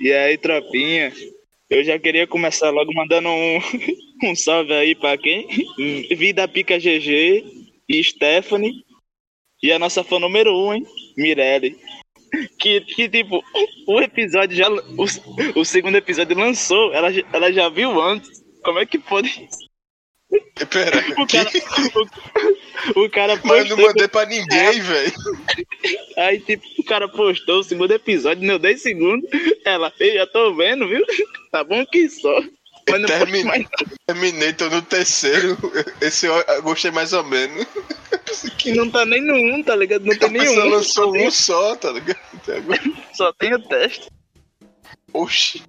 E aí, tropinha? Eu já queria começar logo mandando um, um salve aí pra quem? Vida Pica GG e Stephanie. E a nossa fã número um, hein? Mirelle. Que, que tipo, o episódio já. O, o segundo episódio lançou, ela, ela já viu antes. Como é que pode? Pera, O cara, o, o cara Mas eu não postou- mandei pra ninguém, velho. Aí, tipo, o cara postou o segundo episódio, deu 10 segundos. Ela, eu já tô vendo, viu? Tá bom que só. Mas não mais. Terminei, tô no terceiro. Esse eu gostei mais ou menos. Que não tá nem no 1, tá ligado? Não tem nenhum. lançou um só, tá ligado? Só tem o teste. Oxi.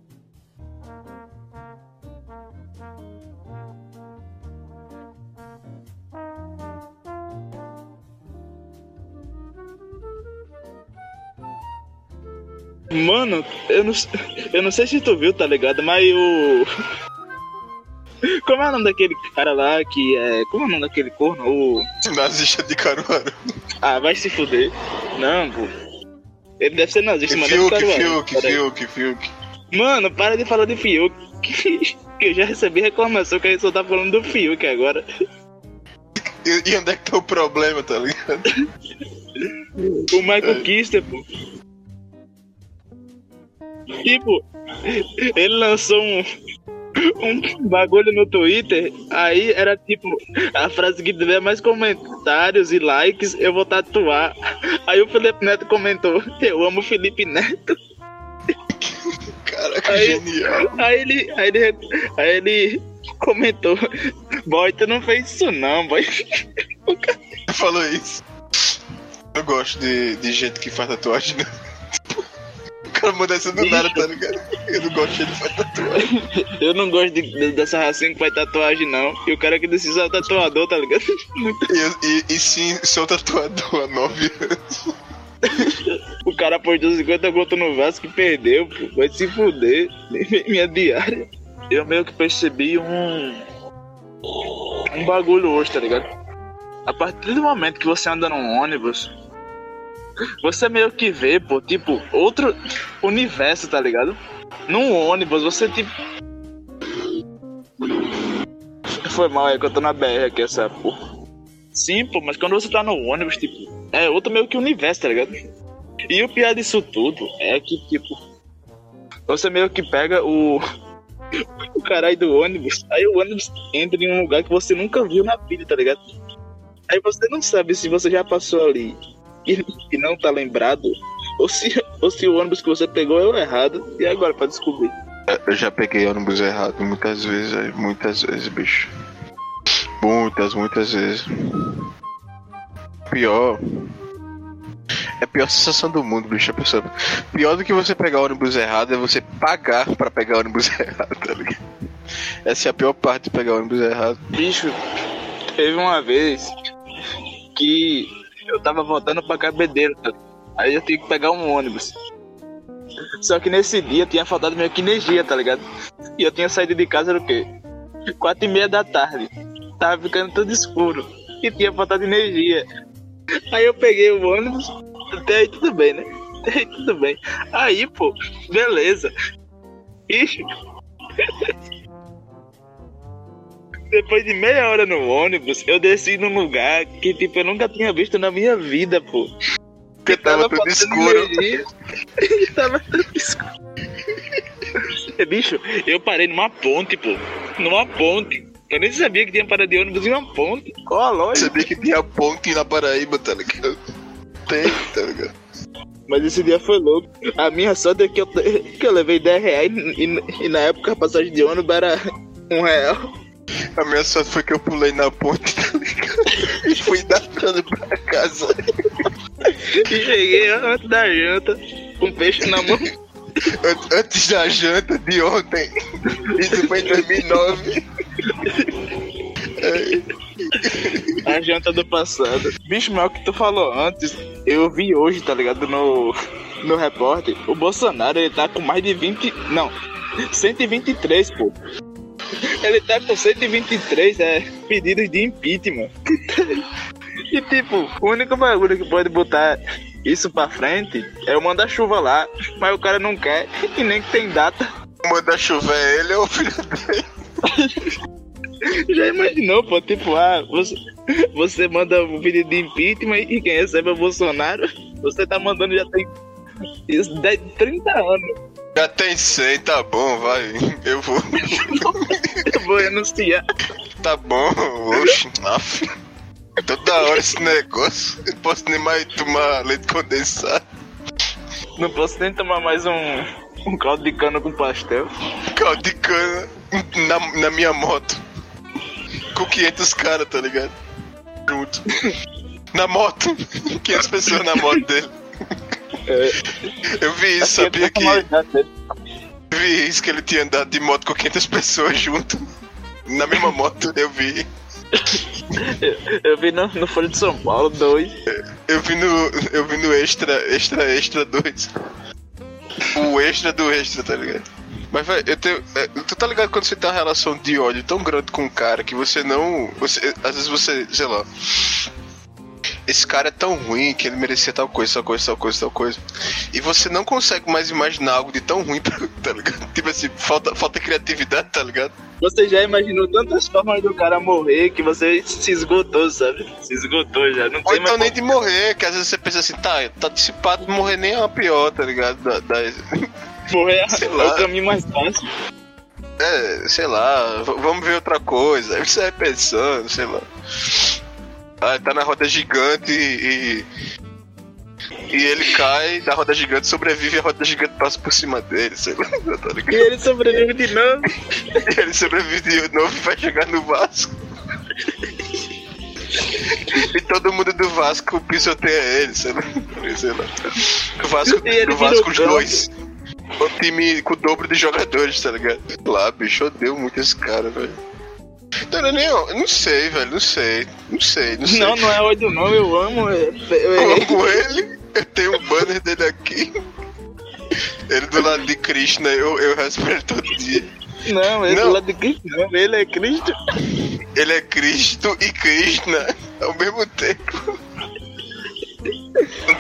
Mano, eu não, eu não sei se tu viu, tá ligado? Mas o. Como é o nome daquele cara lá que é. Como é o nome daquele corno? O. Nazista de Caruaru. Ah, vai se fuder. Não, pô. Ele deve ser nazista, mas não é Fiuk. Fiuk, Peraí. Fiuk, Fiuk. Mano, para de falar de Fiuk. Que eu já recebi reclamação que a gente só tá falando do Fiuk agora. E, e onde é que tá o problema, tá ligado? O Michael Kister, pô. Tipo, ele lançou um, um bagulho no Twitter, aí era tipo, a frase que tiver mais comentários e likes, eu vou tatuar. Aí o Felipe Neto comentou, eu amo o Felipe Neto. Caraca, Aí- genial. Aí ele, aí ele, aí ele comentou, boy, tu não fez isso não, boy. Falou isso. Eu gosto de, de gente que faz tatuagem, né? O cara manda essa do nada, tá ligado? Eu não gosto de faz tatuagem. Eu não gosto de- de- dessa racinha que faz tatuagem, não. E o cara que decide é tatuador, tá ligado? E, e, e sim, sou tatuador há nove anos. O cara postou 50 gotas no Vasco e perdeu, pô. Vai se fuder. Minha diária. Eu meio que percebi um. Um bagulho hoje, tá ligado? A partir do momento que você anda num ônibus, você meio que vê, pô, tipo, outro universo, tá ligado? Num ônibus, você tipo. Foi mal, é que eu tô na BR aqui, essa porra. Sim, pô, mas quando você tá no ônibus, tipo, é outro meio que universo, tá ligado? E o pior disso tudo é que, tipo, você meio que pega o. O caralho do ônibus, aí o ônibus entra em um lugar que você nunca viu na vida, tá ligado? Aí você não sabe se você já passou ali e, e não tá lembrado, ou se, ou se o ônibus que você pegou é o errado, e agora pra descobrir. Eu já peguei ônibus errado muitas vezes, muitas vezes, bicho. Muitas, muitas vezes. Pior. É a pior sensação do mundo, bicho. A pessoa... Pior do que você pegar ônibus errado é você pagar pra pegar ônibus errado, tá ligado? Essa é a pior parte de pegar ônibus errado. Bicho, teve uma vez que eu tava voltando pra Cabedeiro, tá? aí eu tinha que pegar um ônibus. Só que nesse dia tinha faltado meio que energia, tá ligado? E eu tinha saído de casa era o quê? Quatro e meia da tarde. Tava ficando tudo escuro. E tinha faltado energia. Aí eu peguei o ônibus, até aí tudo bem, né? Até aí tudo bem. Aí, pô, beleza. Ixi, Depois de meia hora no ônibus, eu desci num lugar que, tipo, eu nunca tinha visto na minha vida, pô. Porque tava tudo faltando escuro. tava tudo escuro. Bicho, eu parei numa ponte, pô. Numa ponte. Eu nem sabia que tinha parada de ônibus em uma ponte. Qual a lógica? Sabia que tinha ponte na Paraíba, tá ligado? Tem, tá ligado? Mas esse dia foi louco. A minha sorte é que eu, que eu levei 10 reais e, e na época a passagem de ônibus era um real. A minha sorte foi que eu pulei na ponte, tá ligado? E fui datando pra casa. E cheguei antes da janta, com peixe na mão. An- Antes da janta de ontem. Isso foi em 2009. A janta do passado. Bicho, mas o que tu falou antes, eu vi hoje, tá ligado? No, no repórter. O Bolsonaro, ele tá com mais de 20. Não, 123, pô. Ele tá com 123 é, pedidos de impeachment. E tipo, o único bagulho que pode botar isso pra frente, é o manda-chuva lá, mas o cara não quer e nem que tem data. O manda-chuva é ele ou o filho dele? Já imaginou, pô? Tipo, ah, você, você manda um pedido de impeachment e quem recebe é o Bolsonaro. Você tá mandando já tem isso, 10, 30 anos. Já tem 100, tá bom, vai. Eu vou. Eu vou renunciar. Tá bom, oxe, af. Toda hora esse negócio. Eu posso nem mais tomar leite condensado. Não posso nem tomar mais um, um caldo de cana com pastel. Caldo de cana na, na minha moto. Com 500 caras, tá ligado? Junto. Na moto. 500 pessoas na moto dele. É, Eu vi isso, sabia que. Vi isso que ele tinha andado de moto com 500 pessoas junto. Na mesma moto, eu vi. Eu vi no, no Folha de São Paulo, dois. Eu vi no. Eu vi no extra, extra, extra 2. O extra do extra, tá ligado? Mas, velho, eu tenho. é, tu tá ligado quando você tem uma relação de ódio tão grande com um cara que você não. Você, às vezes você, sei lá. Esse cara é tão ruim que ele merecia tal coisa, tal coisa, tal coisa, tal coisa. E você não consegue mais imaginar algo de tão ruim, tá ligado? Tipo assim, falta, falta criatividade, tá ligado? Você já imaginou tantas formas do cara morrer que você se esgotou, sabe? Se esgotou já. Não Ou tem então mais. nem de morrer, que às vezes você pensa assim, tá, tá dissipado, morrer nem é uma pior, tá ligado? Da, da- Morrer é lá. o caminho mais fácil. É, sei lá, vamos ver outra coisa. Aí você vai pensando, sei lá. Ah, tá na roda gigante e. E ele cai da roda gigante, sobrevive e a roda gigante passa por cima dele, sei lá, E ele sobrevive de novo. E ele sobrevive de novo e vai chegar no Vasco. E todo mundo do Vasco pisoteia ele, sei lá. Sei lá. O Vasco, do Vasco o os dois. O time com o dobro de jogadores, tá ligado? Lá, bicho, odeio muito esse cara, velho. Não, não, não, não sei, velho, não sei. Não sei, não sei. Não, não é ódio não, eu amo. é- Eu é- amo ele, eu tenho um banner dele aqui. Ele do lado de Krishna, eu, eu ele todo dia. Não, ele Não. do lado de não, ele é Cristo. Ele é Cristo e Krishna ao mesmo tempo.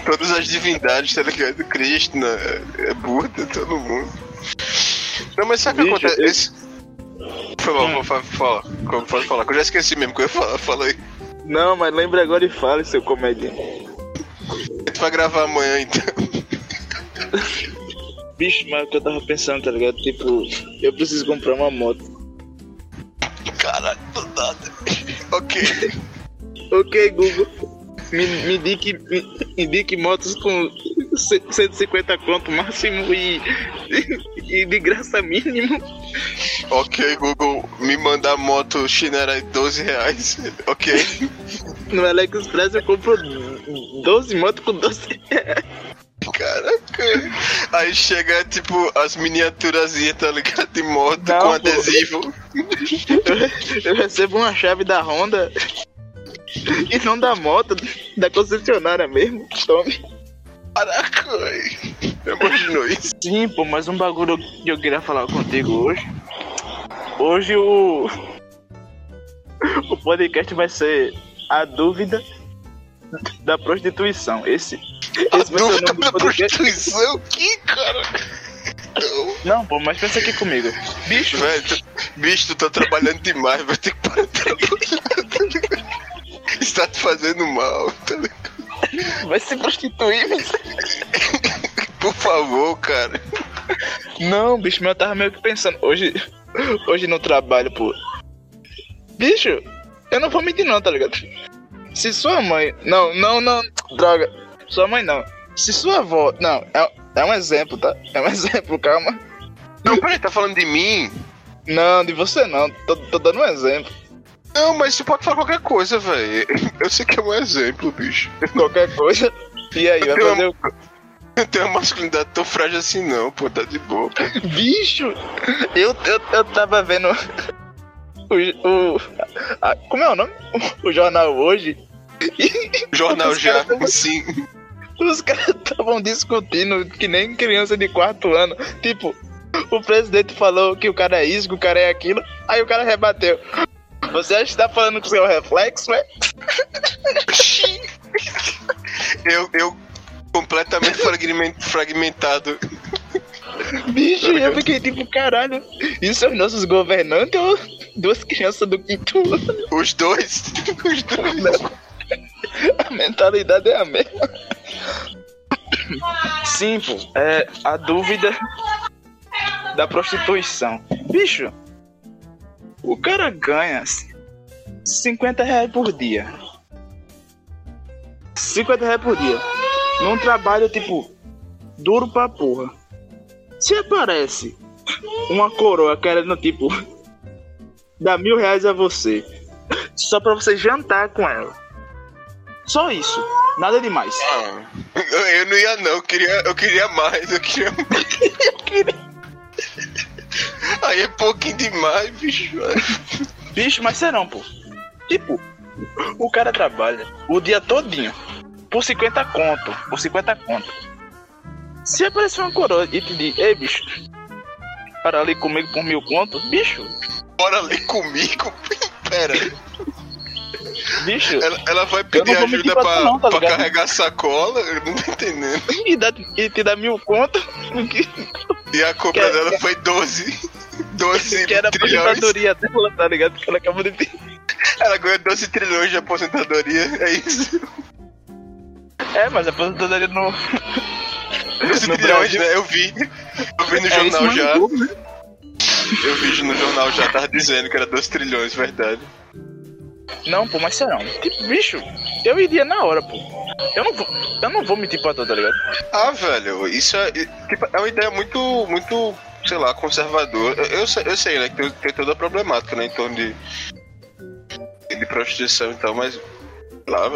Todas as divindades, tá ligado? Krishna, é, é Buda, todo mundo. Não, mas sabe o que acontece? eu- Esse... Favor, fala, fala, fala, pode falar, que eu já esqueci mesmo que eu ia falar, fala aí. Não, mas lembra agora e fale, seu comediante. A gente vai gravar amanhã então. Bicho, mas o que eu tava pensando, tá ligado? Tipo, eu preciso comprar uma moto. Caralho, do nada. Ok. Ok, Google. Me, me indique, me indique motos com c- 150 conto máximo e, e de graça mínimo. Ok, Google, me mandar moto chinera de 12 reais. Ok. No AliExpress eu compro 12 motos com 12 reais. Caraca. Aí chega, tipo, as miniaturazinhas, tá ligado? De moto Não, com pô. adesivo. Eu, eu recebo uma chave da Honda e não da moto, da concessionária mesmo. Tome. Caraca. Imaginou isso? Sim, pô, mas um bagulho que eu queria falar contigo hoje. Hoje o. O podcast vai ser A Dúvida da Prostituição. Esse. A Esse vai ser o dúvida nome da prostituição? Que cara? Não. Pô, mas pensa aqui comigo. Bicho, Velho, tu- bicho, tu tá trabalhando demais, vai ter que parar de trabalhar. Está te fazendo mal, tá ligado? vai se prostituir. Por favor, cara. Não, bicho, mas eu tava meio que pensando. Hoje. Hoje no trabalho, pô. Bicho, eu não vou mentir não, tá ligado? Se sua mãe. Não, não, não. Droga. Sua mãe não. Se sua avó. Não, é, é um exemplo, tá? É um exemplo, calma. Não, peraí, tá falando de mim? Não, de você não. Tô, tô dando um exemplo. Não, mas você pode falar qualquer coisa, velho. Eu sei que é um exemplo, bicho. Qualquer coisa. E aí, vai fazer o. Não tem uma masculinidade tão frágil assim, não, pô, tá de boa. pô. Bicho! Eu, eu, eu tava vendo. O. o a- como é o nome? O, jornal hoje. Jornal já, tão- sim. Os caras estavam discutindo que nem criança de quarto ano. Tipo, o presidente falou que o cara é isso, que o cara é aquilo. Aí o cara rebateu. Você acha que tá falando com o seu reflexo, é? Eu, eu completamente fragmen- fragmentado. Bicho, eu fiquei tipo, caralho, isso são nossos governantes ou duas crianças do quinto ano? Os dois. Os dois. A mentalidade é a mesma. Sim, pô, é a dúvida da prostituição. Bicho, o cara ganha 50 reais por dia. 50 reais por dia. Num trabalho, tipo, duro pra porra. Se aparece uma coroa querendo, tipo, dar mil reais a você. Só pra você jantar com ela. Só isso. Nada demais. Ah, eu, eu não ia não, eu queria, eu queria mais, eu queria Aí é pouquinho demais, bicho. Bicho, mas serão, pô. Tipo, o cara trabalha o dia todinho por 50 conto. Por 50 conto. Se aparecer uma coroa e te diz, ei, bicho, para ali comigo por mil conto, bicho, Bora ali comigo. Pera, bicho, ela, ela vai pedir ajuda pra não, tá pra carregar sacola? Eu não tô entendendo. e, dá, e te dá mil conto, que, E a compra Que- dela foi 12. 12 que era a trilhões. aposentadoria dela, tá ligado? Que ela acabou de ter. Ela ganhou 12 trilhões de aposentadoria, é isso. É, mas a aposentadoria não. 12 No trilhões, Brasil- né? Eu vi. Eu vi no É jornal já. mano, né? Eu vi no jornal já, tava dizendo que era 12 trilhões, verdade. Não, pô, mas serão. Tipo, bicho, eu iria na hora, pô. Eu não vou, eu não vou mentir pra tu, tá ligado? Ah, velho, isso é, tipo, é uma ideia muito, muito, sei lá, conservadora. Eu, eu, sei, eu sei, né, que tem, tem toda a problemática, né, em torno de, de prostituição e tal, mas, lá,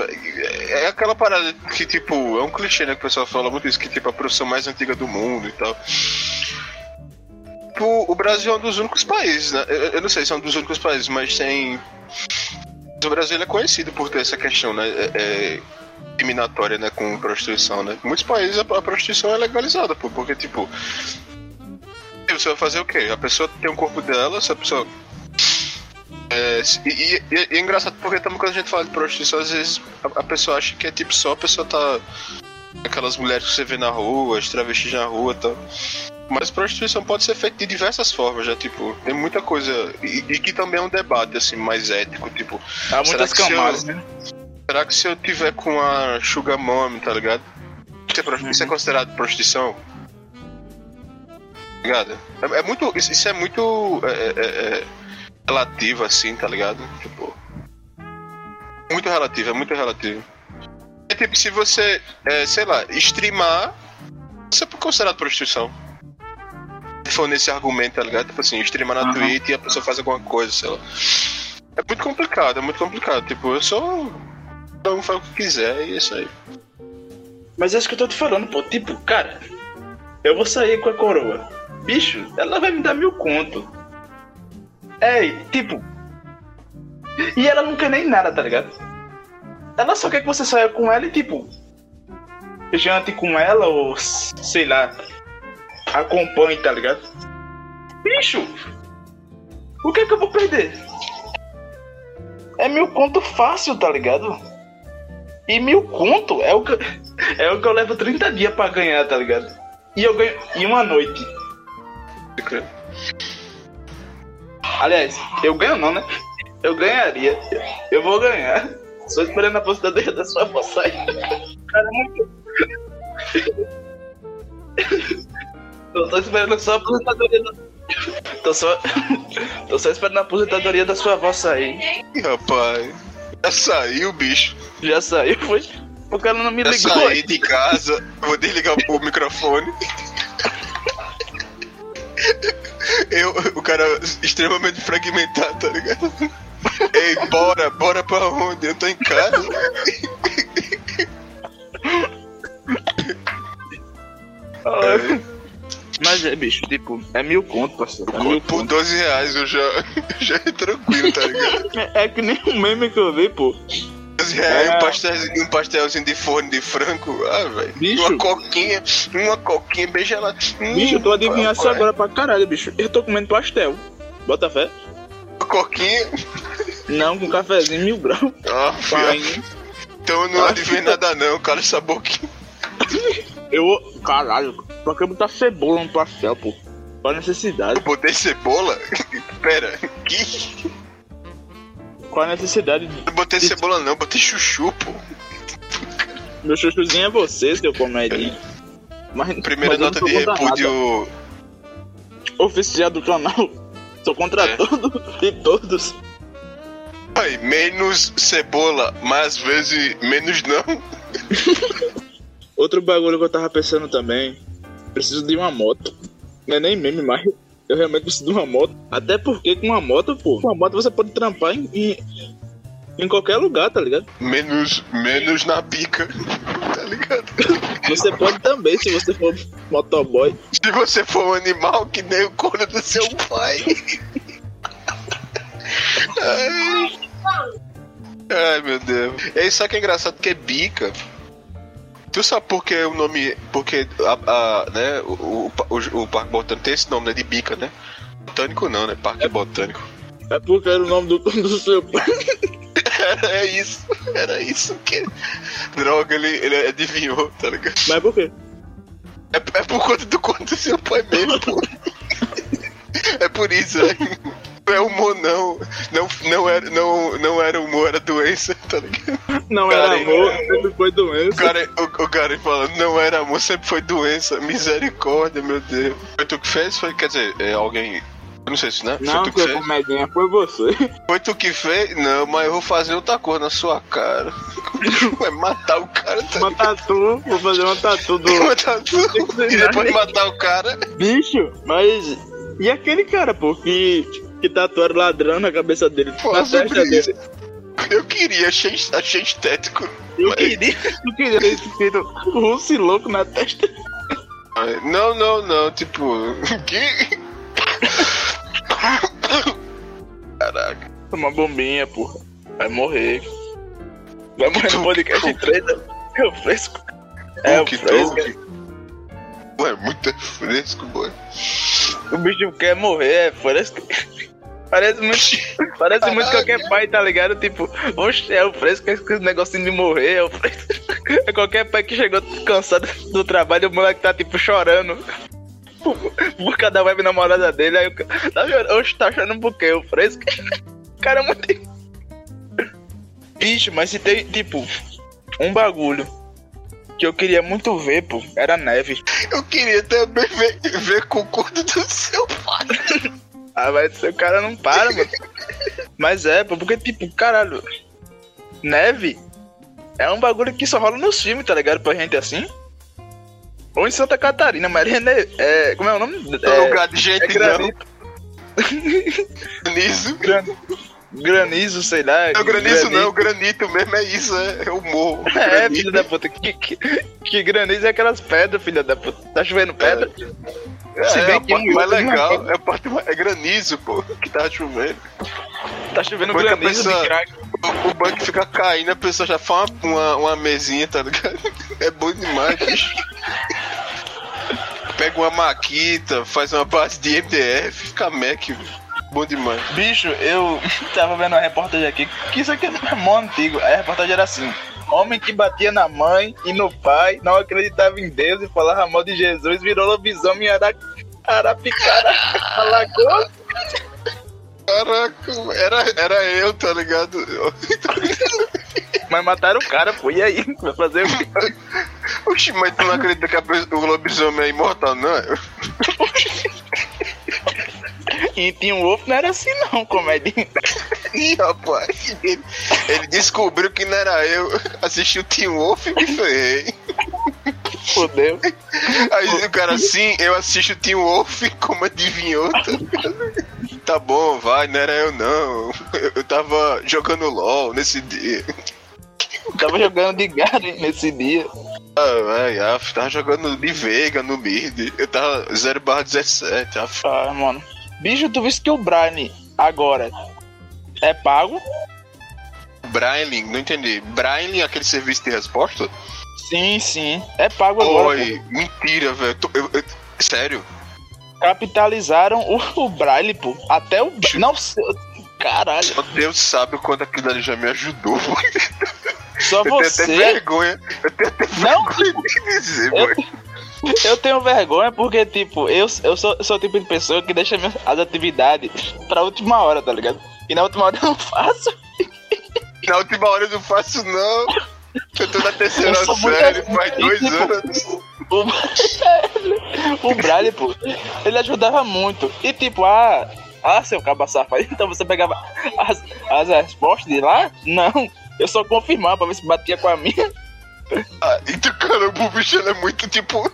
é aquela parada que, tipo, é um clichê, né, que o pessoal fala muito isso, que, tipo, a profissão mais antiga do mundo e tal. Tipo, o Brasil é um dos únicos países, né, eu, eu não sei se é um dos únicos países, mas tem... O Brasil é conhecido por ter essa questão, né, é- é né, com prostituição, né? Muitos países a, a prostituição é legalizada, pô, porque, tipo, você vai fazer o quê? A pessoa tem o corpo dela, se a pessoa... É, e, e- e é engraçado porque também quando a gente fala de prostituição, às vezes a, a pessoa acha que é tipo só a pessoa tá... Aquelas mulheres que você vê na rua, as travestis na rua e tal. Mas prostituição pode ser feita de diversas formas, já, tipo, tem muita coisa. E, e que também é um debate, assim, mais ético, tipo, Há muitas se eu- camadas, né? Será que se eu tiver com a Sugar Mommy, tá ligado? Isso é, pro- isso é considerado prostituição? Tá ligado? É, é muito. Isso, isso é muito. é, relativo, assim, tá ligado? Tipo. Muito relativo, é muito relativo. É tipo, se você, é, sei lá, streamar, isso é considerado prostituição. Se for nesse argumento, tá ligado? Tipo assim, streamar na Aham. Twitch e a pessoa faz alguma coisa, sei lá. É muito complicado, é muito complicado. Tipo, eu sou. Cada um faz o que quiser e é isso aí. Mas é isso que eu tô te falando, pô. Tipo, cara, eu vou sair com a coroa. Bicho, ela vai me dar mil conto. É, tipo. E ela não quer nem nada, tá ligado? Ela só quer que você saia com ela e, tipo. Jante com ela ou, sei lá. Acompanhe, tá ligado? Bicho! O que é que eu vou perder? É mil conto fácil, tá ligado? E mil conto é o que, é o que eu levo 30 dias pra ganhar, tá ligado? E eu ganho em uma noite. Aliás, eu ganho não, né? Eu ganharia. Eu vou ganhar. Só esperando a aposentadoria da sua avó sair. Cara, é muito. Tô só esperando só a aposentadoria da. Tô só. Tô só esperando a aposentadoria da sua avó sair. Ih, rapaz. Já saiu, bicho. Já saiu, foi? Porque ela não me Já ligou. saí de casa. Vou desligar o microfone. Eu, o cara extremamente fragmentado, tá ligado? Ei, bora, bora pra onde? Eu tô em casa. Mas é, bicho, tipo, é mil conto, parceiro. É mil Por conto. 12 reais eu já, já é tranquilo, tá ligado? É, é que nem um meme que eu vi, pô. 12 reais, É. um, pastelzinho, um pastelzinho de forno de frango. Ah, velho. Uma coquinha, uma coquinha bem gelada. Hum, Bicho, eu tô adivinhando isso rapaz. agora pra caralho, bicho. Eu tô comendo pastel. Bota fé? Uma coquinha. Não, com cafezinho mil graus. Ah. Então eu não Ah. adivinhei nada não, cala essa boquinha. Eu. Caralho, pra que botar cebola no pastel, pô? Qual a necessidade? Eu botei cebola? Pera, que? Qual a necessidade? Eu botei cebola não, botei chuchu, pô. Meu chuchuzinho é você, seu comedinho. Mas, Primeira mas não nota de repúdio. Oficial do canal. Sou contra É. tudo e todos. Ai, menos cebola, mais vezes menos não. Outro bagulho que eu tava pensando também. Preciso de uma moto. Não é nem meme, mas eu realmente preciso de uma moto. Até porque com uma moto, pô, com uma moto você pode trampar em, em, em qualquer lugar, tá ligado? Menos, menos na pica. Tá ligado? Você pode também, se você for motoboy. Se você for um animal que nem o corno do seu pai. Ai. Ai, meu Deus. É isso que é engraçado que é bica. Tu sabe por que o nome. Porque a, a- né, o, o, o, Parque Botânico tem esse nome, né? De bica, né? Botânico não, né? Parque Botânico. É porque era o nome do, do seu pai. Era isso. Era isso que. Droga, ele, ele adivinhou, tá ligado? Mas por quê? É, é por conta do conto do seu pai mesmo, pô. É por isso, é. Não é humor, não. Não, não, era, não, não era humor, era doença, tá ligado? Não Cara, era amor, é- sempre foi O doença. cara, o, o cara falando, não era amor, sempre foi doença. Misericórdia, meu Deus. Foi tu que fez? Foi, quer dizer, é alguém. Não sei se, né? Não, foi tu que fez? comedinha, foi você. Foi tu que fez? Não, mas eu vou fazer outra cor na sua cara. Vai matar o cara, tá Uma tatu, vou fazer uma tatu do. Matar tudo. E depois matar o cara. Bicho, mas. E aquele cara, pô, que. Que tatuaram ladrão na cabeça dele, Pô, na testa dele. Eu queria, achei, achei estético. Eu Mas- queria, eu queria ter escrito russo louco na testa. Não, não, não, tipo. Que. Caraca. Uma bombinha, porra. Vai morrer. Vai morrer no podcast 3, é o fresco. É o fresco. Pô, é muito fresco, boy. O bicho quer morrer, é fresco. Parece muito, parece muito qualquer pai, tá ligado? Tipo, oxe, é o fresco, é esse negocinho de morrer, é o fresco. É qualquer pai que chegou cansado do trabalho, o moleque tá tipo chorando. Por, por cada web namorada dele, aí o cara tá chorando, oxe, tá chorando por quê? O fresco? Cara, é muito. Bicho, mas se tem, tipo, um bagulho que eu queria muito ver, pô, era neve. Eu queria também ver, ver com o corpo do seu pai. Ah, mas o cara não para, mano. Mas é, porque, tipo, caralho, neve é um bagulho que só rola nos filmes, tá ligado? Pra gente assim. Ou em Santa Catarina, mas é, ne- é como é o nome? No É, lugar de gente é granito, não. Granizo. granizo, sei lá. Não, granizo não, granito mesmo é isso, é, é o morro. É, filho da puta. Que, que, que granizo é aquelas pedras, filho da puta. Tá chovendo pedra? É, Se é bem a que parte um- mais legal, é a parte é granizo, pô, que tá chovendo. Tá chovendo Foi que a granizo pessoa- de crack. O, o banco fica caindo, a pessoa já faz uma, uma, uma mesinha, tá ligado? É bom demais, bicho. Pega uma maquita, faz uma base de MDF, fica Mac, bom demais. Bicho, eu tava vendo uma reportagem aqui, que isso aqui é mó antigo. A reportagem era assim: homem que batia na mãe e no pai, não acreditava em Deus e falava mal de Jesus, virou lobisomem em Ara... Arapicara, Alagoas. Caraca, era, era eu, tá ligado? Mas mataram o cara, pô. E aí? Vai fazer o quê? Oxi, mas tu não acredita que a o lobisomem é imortal, não? E Tim Wolf não era assim, não, comédia. Ih, rapaz, ele, ele descobriu que não era eu. Assistiu Team Wolf e me ferrei. Fodeu. Aí o cara, sim, eu assisto Team Wolf, como adivinhou, tá? Tá bom, vai, não era eu não. Eu, eu tava jogando LOL nesse dia. Tava jogando de Garen nesse dia. Ah, vai, af, tava jogando de Veiga no mid. Eu tava 0 barra 17, af. Ah, mano. Bicho, tu viste que o Brian agora é pago? Braille, não entendi. Braille, aquele serviço de resposta? Sim, sim. É pago agora. Oi, mentira, velho. Eu- eu- Sério? Capitalizaram o, o Braille, pô. Até o. Não sei. Caralho. Só Deus sabe o quanto aquilo ali já me ajudou. Só Eu tenho até você. vergonha. Eu tenho até Não, vergonha de dizer, Eu- boy. Eu tenho vergonha porque, tipo, eu, eu sou, eu sou o tipo de pessoa que deixa minhas, as atividades pra última hora, tá ligado? E na última hora eu não faço. Na última hora eu não faço, não. Eu tô na terceira muito série, assim, faz dois tipo, anos. O, o Bradley, pô, ele ajudava muito. E tipo, ah, ah, seu cabo safado, então você pegava as, as respostas de lá? Não, eu só confirmava pra ver se batia com a minha, Ah, então, caramba, o bicho ele é muito tipo.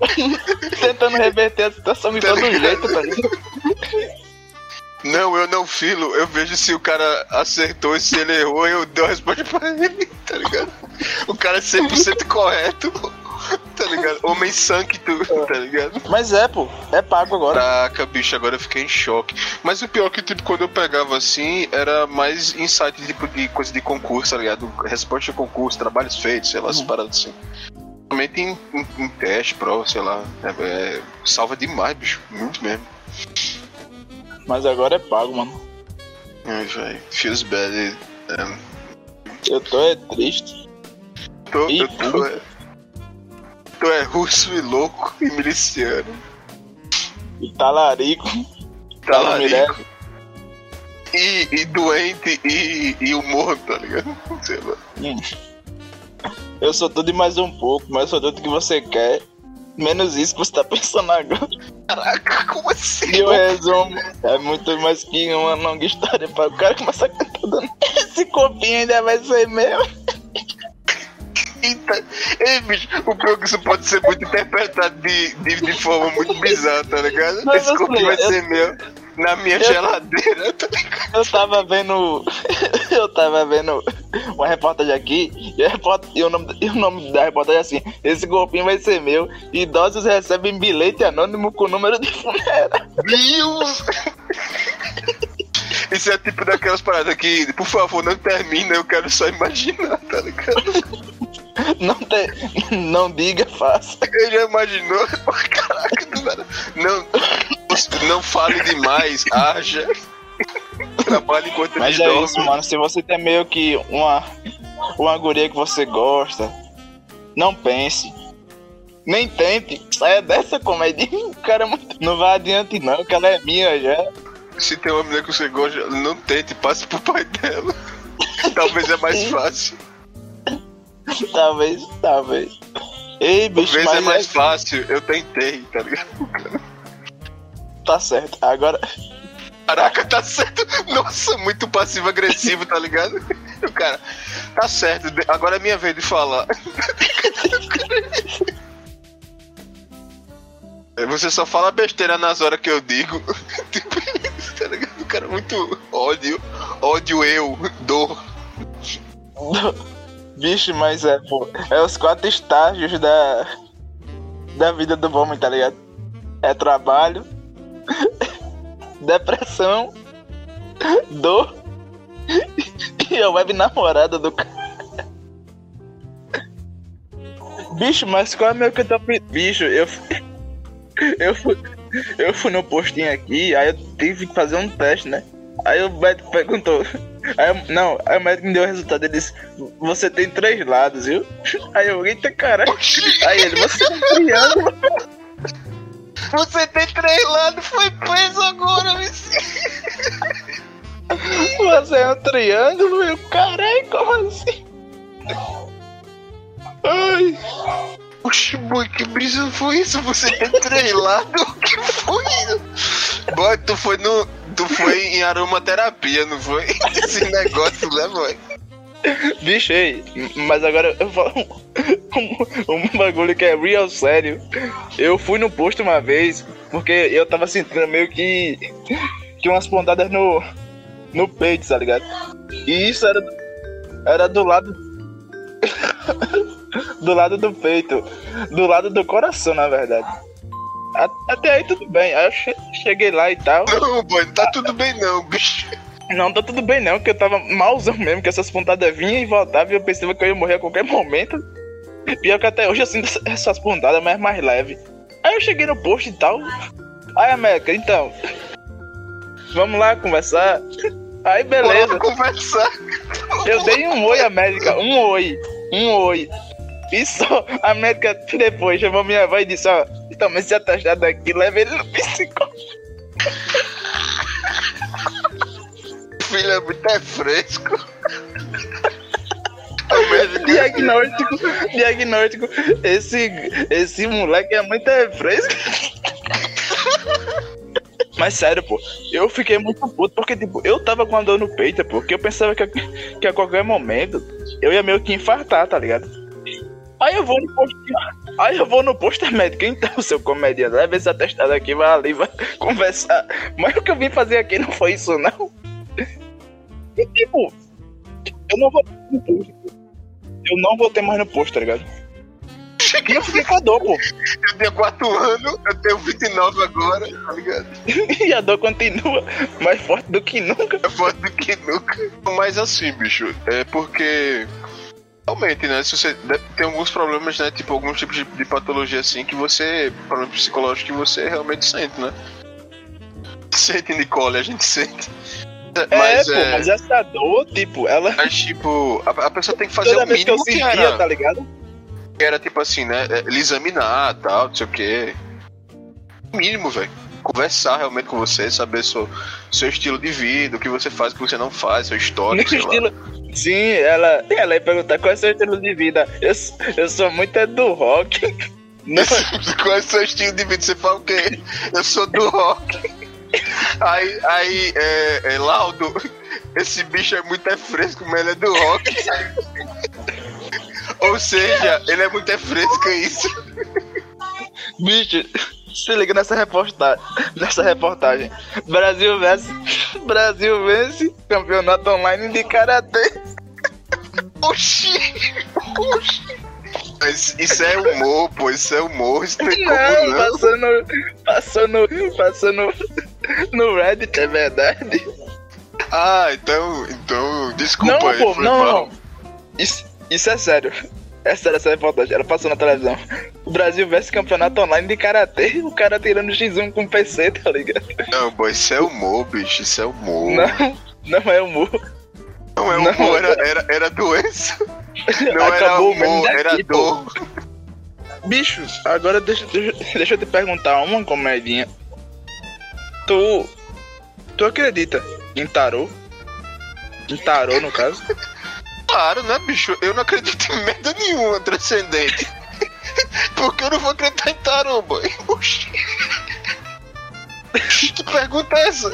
tentando reverter a situação de todo jeito, tá ligado? Não, eu não filo. Eu vejo se o cara acertou e se ele errou, eu dou a resposta pra ele, tá ligado? O cara é 100% correto, tá ligado? Homem sangue, tu, tá ligado? Mas é, pô, é pago agora. Caraca, bicho, agora eu fiquei em choque. Mas o pior é que, tipo, quando eu pegava assim, era mais insight, tipo, de coisa de concurso, tá ligado? Resposta de concurso, trabalhos feitos, sei lá, essas paradas assim. Realmente em, em, em teste, prova, sei lá. É, é, salva demais, bicho. Muito mesmo. Mas agora é pago, mano. Ai, velho. Feels bad. É, Eu tô é triste. tô, E eu tô, é, tô é russo e louco e miliciano. E talarico. Talarico. E, e doente e, e humor, tá ligado? Sei lá. Hum. Eu sou tudo e mais um pouco, mas sou tudo que você quer. Menos isso que você tá pensando agora. Caraca, como assim? E o resumo é muito mais que uma longa história para o cara começar a cantar dando. Esse copinho ainda vai ser meu. Eita. Ei, bicho, o pior que isso pode ser muito interpretado de, de, de forma muito bizarra, tá ligado? Mas Esse copinho vai assim, eu- ser meu na minha eu- geladeira, tá? Eu tava vendo. Eu tava vendo uma reportagem aqui e, report- e o, nome, e o nome da reportagem é assim: Esse copinho vai ser meu. Idosos recebem bilhete anônimo com número de funerário. Deus! Isso é tipo daquelas paradas que, por favor, não termina, eu quero só imaginar, tá ligado? Não, te, não diga, faça. Ele já imaginou? Caraca, do nada. Não, não fale demais, haja. Trabalhe enquanto Mas é dormem. isso, mano. Se você tem meio que uma, uma guria que você gosta, não pense. Nem tente. Saia dessa comédia. Cara, não vai adiante não, que ela é minha já. Se tem uma menina que você gosta, não tente, passe pro pai dela. Talvez é mais fácil. Talvez, talvez. Ei, bicho, Talvez é mais é- fácil, eu tentei, tá ligado? Tá certo. Agora, Caraca, tá certo. Nossa, muito passivo-agressivo, tá ligado? O cara, tá certo, agora é minha vez de falar. Você só fala besteira nas horas que eu digo. Tipo, tá ligado? O cara é muito ódio. Ódio eu, dor. bicho, mas é, pô. É os quatro estágios da. Da vida do homem, tá ligado? É trabalho, depressão, dor e a web namorada do cara. Bicho, mas qual é meu que eu tô Bicho, eu fui, eu fui, eu fui no postinho aqui, aí eu tive que fazer um teste, né? Aí o médico perguntou. Aí eu- não, aí o médico me deu o resultado, ele disse, você tem três lados, viu? Aí eu, eita caralho. Aí ele, você é um triângulo. Você tem três lados, foi preso agora. Você é um triângulo, eu, caralho, como assim? Ai, Oxi, boy, que brisa foi isso? Você tem três lados? O que foi isso? Boy, tu foi no. Tu foi em aromaterapia, não foi? Esse negócio, né, boy? Bicho, ei, mas agora eu falo um, um, bagulho que é real sério. Eu fui no posto uma vez, porque eu tava sentindo meio que. que umas pontadas no. no peito, tá ligado? E isso era. era do lado. do lado do peito. Do lado do coração, na verdade. Até aí tudo bem. Aí eu che- cheguei lá e tal. Não, boy, tá tudo bem não, bicho. Não, tá tudo bem não, que eu tava malzão mesmo, que essas pontadas vinham e voltavam e eu pensava que eu ia morrer a qualquer momento. Pior que até hoje eu sinto essas pontadas, mas mais leve. Aí eu cheguei no posto e tal. Aí, América, então. Vamos lá conversar. Aí beleza. Bora conversar. Eu dei um oi à médica, um oi, um oi. E só a médica depois chamou minha avó e disse, ó, toma esse atestado aqui, leva ele no psicólogo. Filho é muito é fresco. Médico- Diagnóstico, diagnóstico, esse, esse moleque é muito é fresco. Mas sério, pô, eu fiquei muito puto porque, tipo, eu tava com a dor no peito, pô, porque eu pensava que, que a qualquer momento eu ia meio que infartar, tá ligado? Aí eu vou no posto, aí eu vou no posto médico, então, seu comediante, leva esse atestado aqui, vai ali, vai conversar. Mas o que eu vim fazer aqui não foi isso, não. E, tipo, eu não vou no posto, eu não voltei mais no posto, tá ligado? E eu fiquei com a dor, pô. Eu tenho 4 anos, eu tenho 29 agora, tá ligado? E a dor continua mais forte do que nunca. É foda do que nunca. Mas assim, bicho, é porque. Realmente, né? Se você deve- tem alguns problemas, né? Tipo, alguns tipos de, de patologia assim que você. Problema psicológico que você realmente sente, né? Sente, Nicole, a gente sente. Mas, é, pô, é, mas essa dor, tipo, ela. mas, tipo, a, a pessoa tem que fazer Toda o vez que eu mínimo que era, tá ligado? que era, tipo assim, né? é, Lhe examinar tal, não sei o quê. O mínimo, velho. Conversar realmente com você, saber seu, seu estilo de vida, o que você faz, o que você não faz, seu histórico, sei lá. estilo. Sim, ela, ela ia perguntar qual é o seu estilo de vida. Eu, eu sou muito é do rock. Não, Qual é o seu estilo de vida? Você fala o quê? Eu sou do rock. Aí, aí é, é Laudo, esse bicho é muito é fresco, mas ele é do rock. Ou seja, ele é muito é fresco, é isso. bicho, se liga nessa reportagem. Nessa reportagem. Brasil vence. Brasil vence campeonato online de karatê. Oxi! Oxi! Isso é humor, pô, isso é humor, isso não tem Não, como não. passou no. Passou no. Reddit, é verdade. Ah, então, então, desculpa não, aí, pô, foi não, mal. não. Isso, isso é sério. É sério essa reportagem. Ela passou na televisão. O Brasil vs campeonato online de karatê. O cara tirando X1 com PC, tá ligado? Não, pô, isso é humor, bicho, isso é humor. Não, não é humor. Não é Não. humor, era, era, era doença. Não era humor, daqui, era pô. dor. Bicho, agora deixa, deixa, deixa eu te perguntar uma comedinha. Tu. Tu acredita em tarô? Em tarô, no caso? Claro, né, bicho? Eu não acredito em merda nenhuma transcendente. Porque eu não vou acreditar em tarô, boy. Oxi. Que pergunta é essa?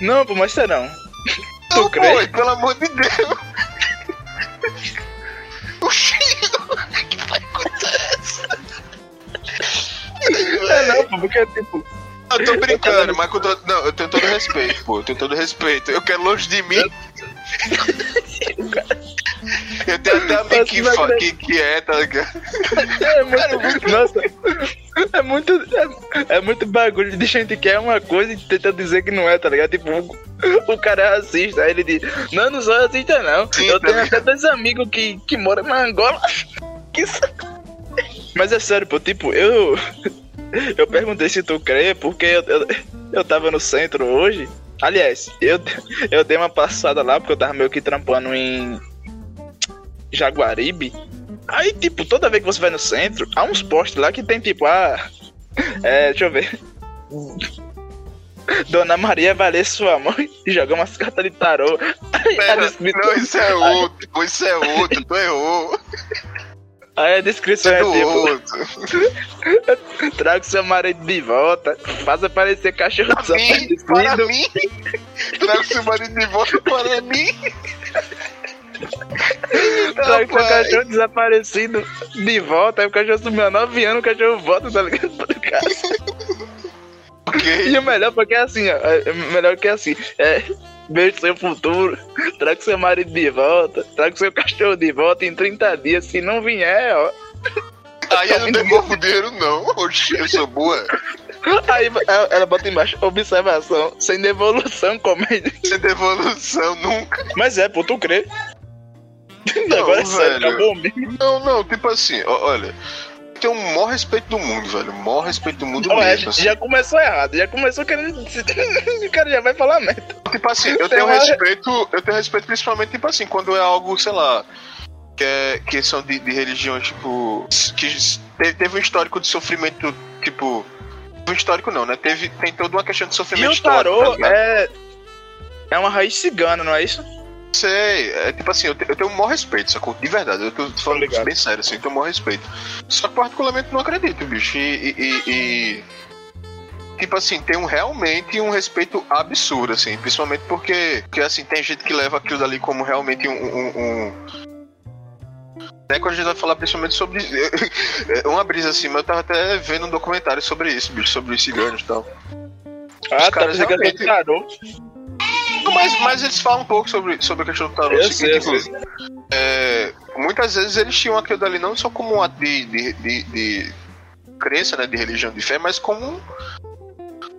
Não, pô, mas serão. Tu Não, crê? boy, pelo amor de Deus. Oxi. Que pergunta é essa? É não, pô, porque tipo. Eu tô brincando, mas com todo... Não, eu tenho todo respeito, pô. Eu tenho todo respeito. Eu quero longe de mim. Eu tenho até amigo que, fa- que, que é, tá ligado? É muito. Nossa, é muito. É, é muito bagulho de gente que é uma coisa e tenta dizer que não é, tá ligado? Tipo, o, o cara é racista, aí ele diz: Não, não sou racista, não. Sim, eu tá tenho ligado. até dois amigos que, que moram na Angola. Que. Mas é sério, pô, tipo, eu. Eu perguntei se tu crê, porque eu, eu, eu tava no centro hoje. Aliás, eu, eu dei uma passada lá, porque eu tava meio que trampando em Jaguaribe. Aí, tipo, toda vez que você vai no centro, há uns postes lá que tem, tipo, ah. É, deixa eu ver. Dona Maria vai ler sua mãe e jogar umas cartas de tarô. Pera, não, isso é outro, isso é outro, tu errou. Aí a Isso descrição é é tipo: traga seu marido de volta, faça parecer cachorro Para mim, desaparecido. para mim. Traga seu marido de volta para mim. Traga seu cachorro desaparecido de volta. Aí o cachorro sumiu há 9 anos, o cachorro volta, tá ligado? Pra casa. Ok. E o melhor porque é assim, ó. É melhor que é assim. É. Veja seu futuro, traga seu marido de volta, traga seu cachorro de volta em 30 dias. Se não vier, ó. Aí eu não devolvo dinheiro, não. Oxi, eu sou boa. Aí ela, bota embaixo, observação, sem devolução, comédia. Sem devolução, nunca. Mas é, pô, tu crê? Não, Agora é sério, velho. acabou o meme. Não, não, tipo assim, olha. Tenho o maior respeito do mundo, velho. O maior respeito do mundo Não, é, mesmo. assim. já começou errado, já começou querendo. o cara já vai falar merda. Tipo assim, eu Tem tenho respeito, eu tenho respeito principalmente, tipo assim, quando é algo, sei lá, que, é, que são de, de religiões, tipo, que teve, um histórico de sofrimento, tipo, um histórico não, né? Teve, tem toda uma questão de E sofrimento o histórico. tá tarô ligado? é. É uma raiz cigana, não é isso? Sei, é tipo assim, eu, te- eu tenho o maior respeito, sacou? De verdade, eu tô falando ligado. bem sério, assim, eu tenho o maior respeito. Só que particularmente não acredito, bicho. E. e- e- e- Tipo assim, tem um, realmente um respeito absurdo, assim, principalmente porque, porque assim, tem gente que leva aquilo dali como realmente um. um, um... Até quando a gente vai falar principalmente sobre. uma brisa assim, mas eu tava até vendo um documentário sobre isso, bicho, sobre os ciganos e tal. Ah, tá caras realmente-. Não, mas, mas eles falam um pouco sobre, sobre a questão do tarô. Eu sei, eu é, muitas vezes eles tinham aquilo dali não só como um ato de, de, de, de crença, né, de religião de fé, mas como um,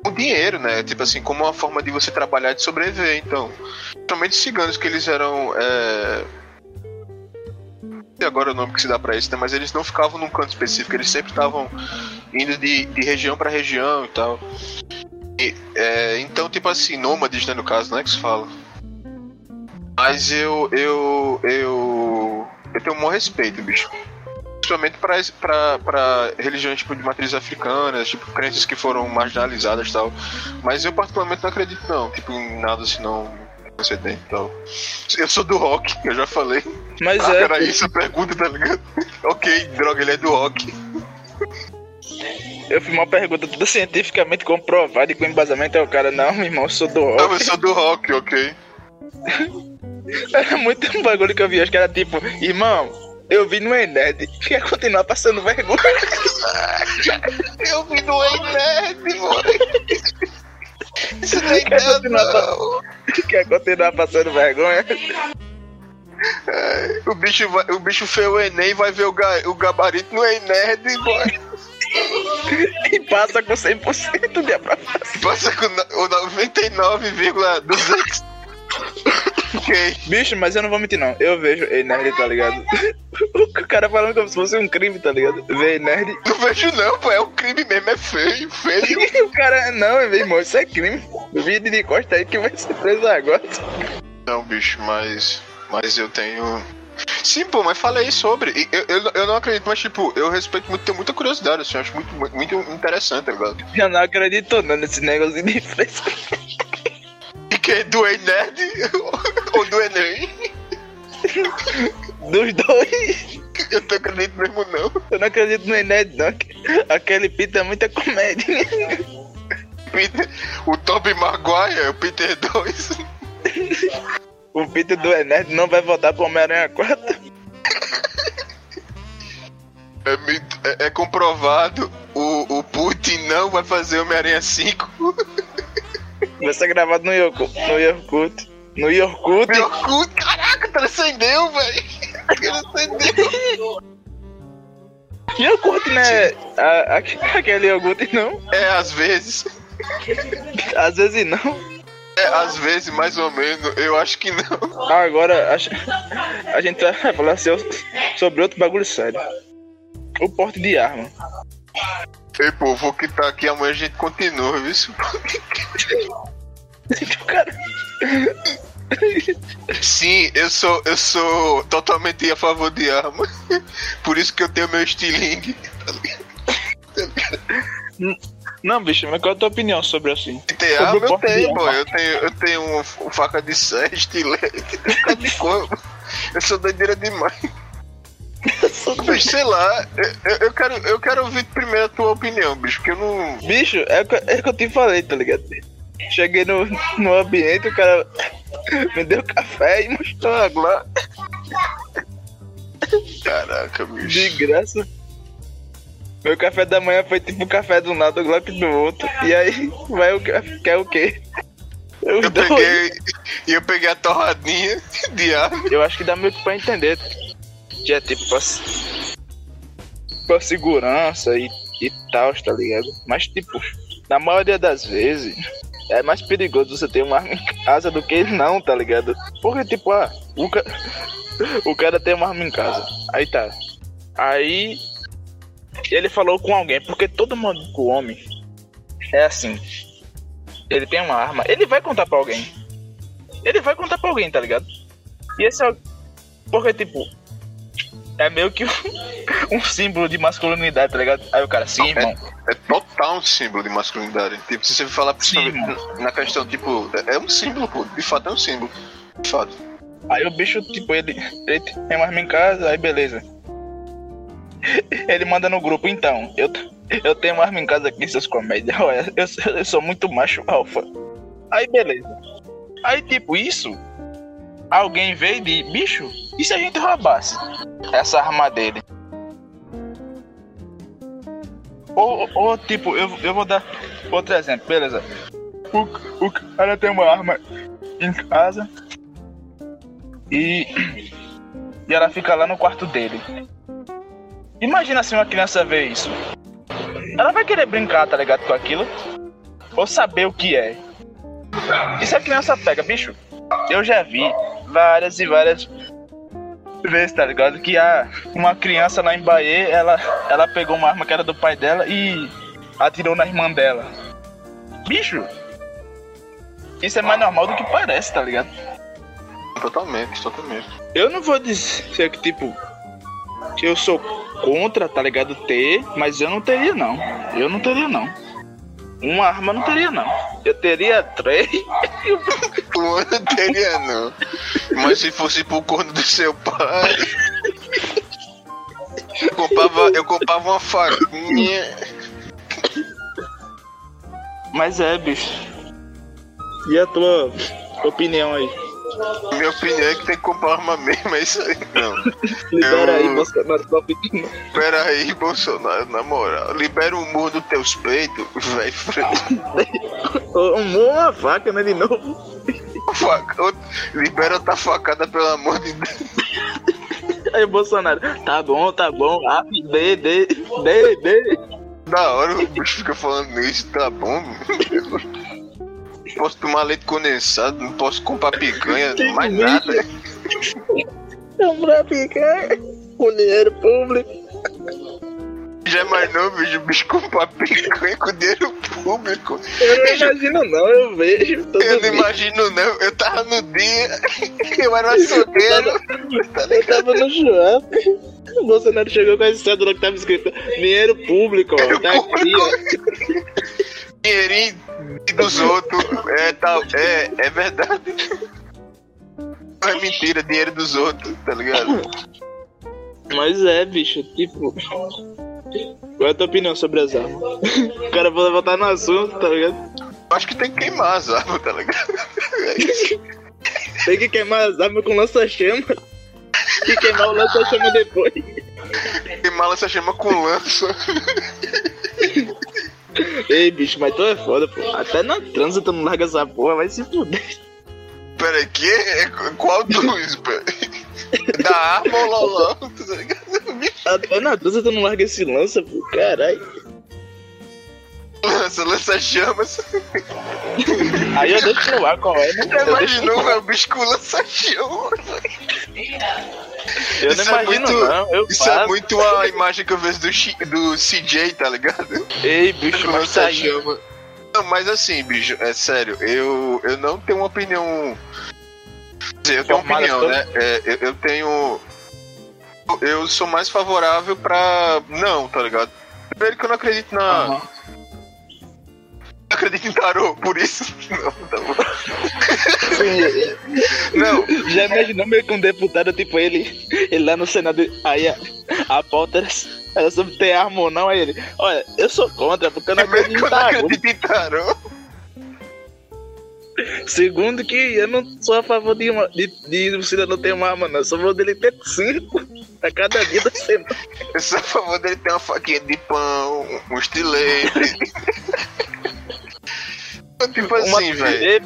um dinheiro, né? Tipo assim, como uma forma de você trabalhar e de sobreviver. Então, principalmente os ciganos que eles eram. É... agora o nome que se dá pra isso, né? Mas eles não ficavam num canto específico, eles sempre estavam indo de, de região pra região e tal. E, é, então, tipo assim, nômades, né, no caso, né, que se fala. Mas eu, eu, eu, eu tenho um maior respeito, bicho. Principalmente pra, pra, pra religiões tipo, de matriz africanas, tipo, crenças que foram marginalizadas e tal. Mas eu particularmente não acredito, não, tipo, em nada assim, não precedente e tal. Eu sou do rock, eu já falei. Mas Ah, é. era isso a pergunta, tá ligado? ok, droga, ele é do rock. Eu fiz uma pergunta toda cientificamente comprovada e com embasamento é o cara, não, meu irmão, eu sou do Não, rock. eu sou do rock, ok. Era muito um bagulho que eu vi, acho que era tipo, irmão, eu vi no Ened, quer continuar passando vergonha. Eu vi no Nerd, mano. Isso não é Quer ideia, continuar não. quer continuar passando vergonha. O bicho, vai, o bicho fez o Enem vai ver o, ga, o gabarito no Nerd, boy. E passa com 100% de aprovação. Passa com o 99,200. ok. Bicho, mas eu não vou mentir não, eu vejo Ened, tá ligado? O cara falando como se fosse um crime, tá ligado? Ver Nerd. Não vejo não, pô. É um crime mesmo, é feio, feio. O cara, não, meu irmão, isso é crime. Vídeo de costa aí que vai ser preso agora. Não, bicho, mas. Mas eu tenho. Sim, pô, mas falei sobre. E Eu, eu, eu não acredito, mas tipo, eu respeito muito, tenho muita curiosidade, assim, acho muito, muito, muito interessante, tá ligado? Eu não acredito não nesse negócio de fresco. E que é do Nerd ou do Enem? Dos dois. Eu não acredito mesmo, não. Eu não acredito no Ened, não. Aquele pita é muita comédia. Peter, o Tobey Maguire, o Peter 2. O Peter do Ened não vai voltar pro Homem-Aranha 4. É, é- é comprovado, o, o Putin não vai fazer Homem-Aranha 5. Vai ser gravado no Yorkut. No Yorkut. No Yorkut. Cu, caraca, transcendeu, velho. Transcendeu. Yorkut, né? A- a- aquele iogurte não. É, às vezes. Às vezes não. É, às vezes, mais ou menos. Eu acho que não. Agora, acho- a gente vai falar sobre outro bagulho sério. O porte de arma. Ei, pô, vou quitar aqui, amanhã a gente continua, viu? O cara... Sim, eu sou, eu sou totalmente a favor de arma. Por isso que eu tenho meu estilingue. Não, bicho, mas qual é a tua opinião sobre assim? Se tem Sobre eu de tenho, pô. Eu tenho, eu tenho uma faca de serra, estilete, faca de corpo. Eu sou doideira demais. Mas sei lá, eu, eu quero, eu quero ouvir primeiro a tua opinião, bicho, porque eu não. Bicho, é o que, é o que eu te falei, tá ligado? Cheguei no, no ambiente, o cara me deu café e mostrou a Glock Caraca, de bicho. graça. Meu café da manhã foi tipo o café do lado, o Glock do outro. E aí, vai o quer o quê? Os Eu dois. peguei. E eu peguei a torradinha de arma. Eu acho que dá meio que pra entender. Que é tipo pra, pra segurança e, e tal, tá ligado? Mas tipo, na maioria das vezes é mais perigoso você ter uma arma em casa do que não, tá ligado? Porque tipo, ah, o, ca... o cara tem uma arma em casa. Aí tá. Aí ele falou com alguém, porque todo mundo com o homem é assim. Ele tem uma arma, ele vai contar pra alguém. Ele vai contar pra alguém, tá ligado? E esse é o. Porque, tipo, é meio que um símbolo de masculinidade, tá ligado? Aí o cara, sim, é, irmão. É total um símbolo de masculinidade. Tipo, se você falar principalmente na questão, tipo, é, é um símbolo, pô. De fato é um símbolo. De fato. Aí o bicho, tipo, ele, ele tem uma arma em casa, aí beleza. Ele manda no grupo, então, eu, eu tenho uma arma em casa aqui, seus comédias. Olha, eu, eu sou muito macho alfa. Aí beleza. Aí, tipo, isso. Alguém veio e disse, bicho, e se a gente roubasse essa arma dele? Ou, ou tipo, eu, eu vou dar outro exemplo, beleza? O, o cara tem uma arma em casa e, e ela fica lá no quarto dele. Imagina se uma criança vê isso. Ela vai querer brincar, tá ligado, com aquilo? Ou saber o que é. E se a criança pega, bicho? Eu já vi várias e várias vezes, tá ligado? Que a, uma criança lá em Bahia, ela, ela pegou uma arma que era do pai dela e atirou na irmã dela. Bicho, isso é mais normal do que parece, tá ligado? Totalmente, totalmente. Eu não vou dizer que, tipo, eu sou contra, tá ligado? Ter, mas eu não teria, não. Eu não teria, não. Uma arma eu não teria, não. Eu teria três. Uma não teria, não. Mas se fosse pro corno do seu pai. Eu comprava, eu comprava uma faquinha. Mas é, bicho. E a tua opinião aí? Minha opinião é que tem que comprar arma mesmo, é isso aí. Não. Libera Eu- aí, Bolsonaro. Pera aí, Bolsonaro, na moral. Libera o murro dos teus peitos, vai frente. Uma faca, né, de novo? Faca- outra- Libera outra facada, pelo amor de Deus. Aí, Bolsonaro, tá bom, tá bom, ah, dê, dê, dê, dê. Da hora o bicho fica falando isso, tá bom? Posso tomar leite condensado, não posso comprar picanha, mais nada. Comprar picanha, com dinheiro público. Já é mais novo, bicho, o bicho comprar picanha com dinheiro público. Eu não imagino, não, eu vejo. Eu não imagino, não. Eu tava no dia, eu era açougueiro. Tá Eu tava no shopping. O Bolsonaro chegou com essa cédula que tava escrito dinheiro público, ó. Tá aqui, ó. Dinheirinho dos outros. É, tal, é, é verdade. Não é mentira, dinheiro dos outros, tá ligado? Mas é, bicho, tipo. Qual é a tua opinião sobre as armas? O cara vai voltar no assunto, tá ligado? Acho que tem que queimar as armas, tá ligado? É isso. Tem que queimar as armas com lança-chama. E queimar o lança-chama depois. Queimar essa chama com lança. Ei, bicho, mas tu é foda, pô. Até na transa tu não larga essa porra, vai se fuder. Pera aí, que? Qual dos? Da arma ou ligado? Até na transa tu não larga esse lança, pô. Caralho. Lança, lança chamas. Aí eu deixo no ar qual é, né? Eu, imaginou, velho? O bicho com lança chamas. eu não Isso é imagino, muito- não. Eu Isso faço. é muito a imagem que eu vejo do, do CJ, tá ligado? Ei, bicho, Com mas lança chama. Não, mas assim, bicho, é sério, eu, eu não tenho uma opinião. Quer dizer, eu tenho uma opinião, né? É, eu, eu tenho. Eu sou mais favorável pra. Não, tá ligado? Primeiro que eu não acredito na. Aham. Não acredito em tarô, por isso. Não. Sim, Não, Já imaginou meio que um deputado, tipo ele, ele lá no Senado, aí a, a pauta era, sobre ter arma ou não, aí ele, olha, eu sou contra, porque eu não que acredito eu em não tarô. acredito em tarô. Segundo que eu não sou a favor de, uma, de, de o cidadão ter uma arma, não, eu sou a favor dele ter cinco a cada dia da semana. Eu sou a favor dele ter uma faquinha de pão, um estilete. tipo assim, velho.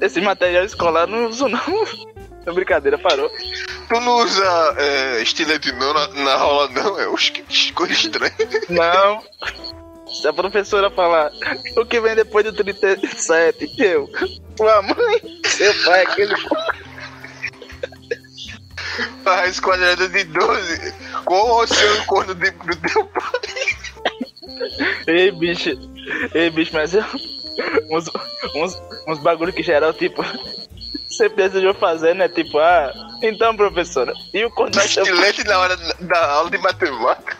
Esse material escolar não uso não. É brincadeira, parou. Tu não usa é, estilete não na, na aula, não? É os que coisa estranha. Não. Se a professora falar o que vem depois do 37, eu, sua mãe, seu pai, aquele. A esquadrada de 12? Qual o seu corno de, do teu pai? Ei, bicho. Ei, bicho, mas eu. Uns, uns, uns bagulho que geral, tipo. Sempre desejou fazer, né? Tipo, ah, então, professora. E o da Estilete na hora da aula de matemática?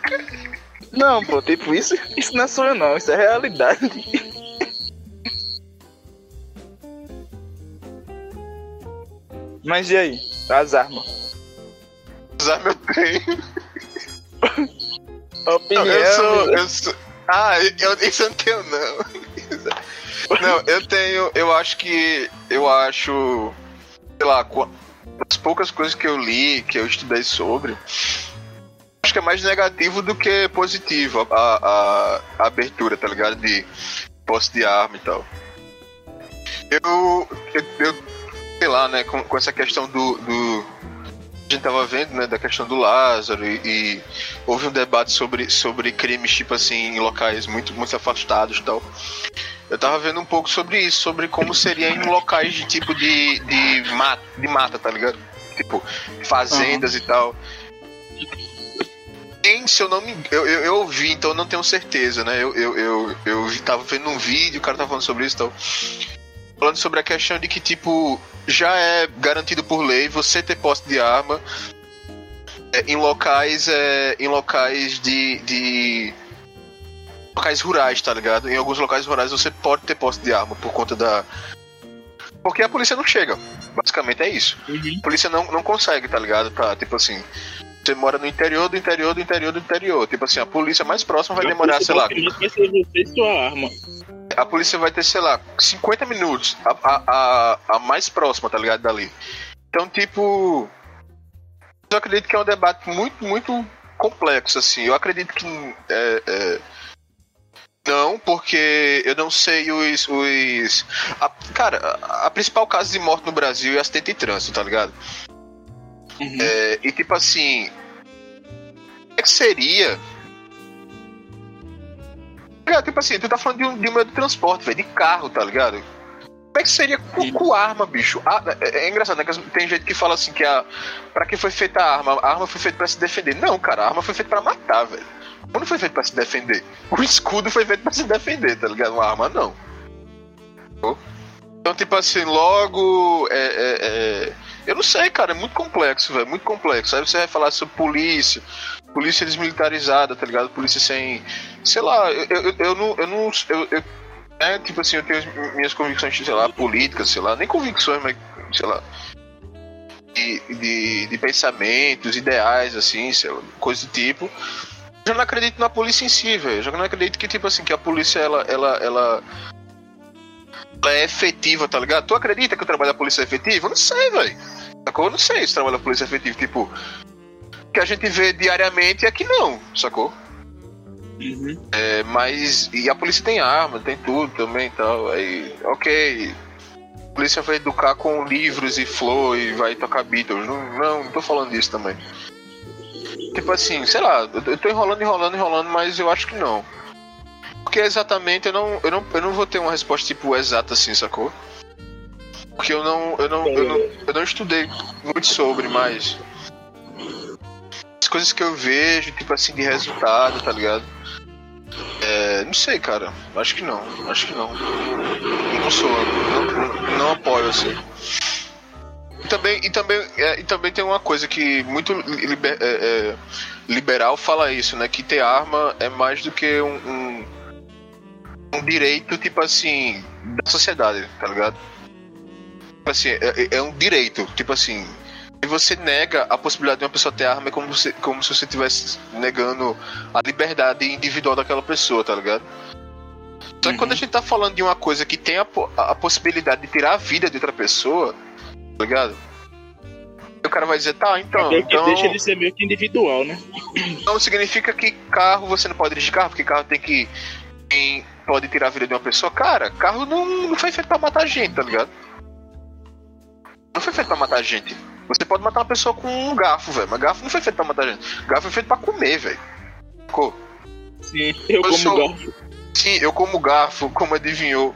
Não, pô, tipo, isso, isso não é sonho, não. Isso é realidade. Mas e aí? As armas? As armas eu tenho. Opinião. Não, eu sou, eu sou. Ah, eu, isso eu não tenho, não. Não, eu tenho. Eu acho que. Eu acho. Sei lá, as poucas coisas que eu li, que eu estudei sobre. Acho que é mais negativo do que positivo a, a, a abertura, tá ligado? De posse de arma e tal. Eu. Eu, eu sei lá, né, com, com essa questão do, do a gente tava vendo, né, da questão do Lázaro e, e, houve um debate sobre, sobre crimes, tipo assim, em locais muito, muito afastados e tal. Eu tava vendo um pouco sobre isso, sobre como seria em locais de tipo de, de, mata, de mata, tá ligado? Tipo, fazendas uhum. e tal. E, se eu não me eu, eu, eu ouvi, então eu não tenho certeza, né? Eu, eu, eu, eu tava vendo um vídeo, o cara tava falando sobre isso e tal. Falando sobre a questão de que, tipo, já é garantido por lei você ter posse de arma é, em locais é, em locais de, de locais rurais, tá ligado? Em alguns locais rurais você pode ter posse de arma por conta da porque a polícia não chega. Basicamente é isso. Uhum. A polícia não, não consegue, tá ligado? Tá, tipo assim, você mora no interior do interior do interior do interior. Tipo assim, a polícia mais próxima vai demorar, sei lá. A polícia vai ter, sei lá, 50 minutos a, a, a, a mais próxima, tá ligado? Dali. Então, tipo. Eu acredito que é um debate muito, muito complexo, assim. Eu acredito que. É, é, não, porque eu não sei os. os a, cara, a, a, principal causa de morte no Brasil é acidente de trânsito, tá ligado? Uhum. É, e tipo assim. O é que seria ligado? Tipo assim, tu tá falando de um, de um meio de transporte, velho, de carro, tá ligado? Como é que seria com, com arma, bicho? Ah, é, é, engraçado, né? Tem gente que fala assim que a. Pra que foi feita a arma? A arma foi feita pra se defender. Não, cara, a arma foi feita pra matar, velho. Não foi feito pra se defender. O escudo foi feito pra se defender, tá ligado? Uma arma não. Então, tipo assim, logo. É, é, é... Eu não sei, cara, é muito complexo, velho. Muito complexo. Aí você vai falar sobre polícia, polícia desmilitarizada, tá ligado? Polícia sem. Sei lá, eu, eu, eu não. Eu não eu, eu, é, tipo assim, eu tenho minhas convicções, sei lá, políticas, sei lá, nem convicções, mas, sei lá. De, de, de pensamentos, ideais, assim, sei lá, coisa do tipo. Eu já não acredito na polícia em si, velho. Eu não acredito que, tipo assim, que a polícia, ela, ela, ela ela é efetiva, tá ligado? Tu acredita que o trabalho da polícia é efetivo? Eu não sei, velho. Eu não sei se o trabalho da polícia é efetivo. Tipo, que a gente vê diariamente é que não, sacou? Uhum. É, mas. E a polícia tem arma, tem tudo também e tal. Aí, ok. A polícia vai educar com livros e flor e vai tocar Beatles. Não, não, não tô falando disso também. Tipo assim, sei lá, eu tô enrolando, enrolando, enrolando, mas eu acho que não. Porque exatamente eu não, eu não, eu não vou ter uma resposta tipo exata assim, sacou? Porque eu não, eu não, eu não, eu não estudei muito sobre, mas as coisas que eu vejo, tipo assim, de resultado, tá ligado? É, não sei, cara. Acho que não. Acho que não. Não sou. Não, não, apoio, assim. E também, e, também, é, e também tem uma coisa que muito liber, é, é, liberal fala isso, né? Que ter arma é mais do que um, um, um direito, tipo assim, da sociedade, tá ligado? Tipo assim, é, é um direito. Tipo assim, e você nega a possibilidade de uma pessoa ter arma é como, você, como se você estivesse negando a liberdade individual daquela pessoa, tá ligado? Só que uhum. quando a gente tá falando de uma coisa que tem a, a, possibilidade de tirar a vida de outra pessoa, tá ligado? O cara vai dizer, tá, então. É então deixa ele ser meio que individual, né? Não significa que carro você não pode dirigir carro, porque carro tem que. Tem, pode tirar a vida de uma pessoa. Cara, carro não, não foi feito pra matar gente, tá ligado? Não foi feito pra matar gente. Você pode matar uma pessoa com um garfo, velho. Mas garfo não foi feito pra matar gente. Garfo foi feito pra comer, velho. Sim, eu, eu como sou... garfo. Sim, eu como garfo, como adivinhou.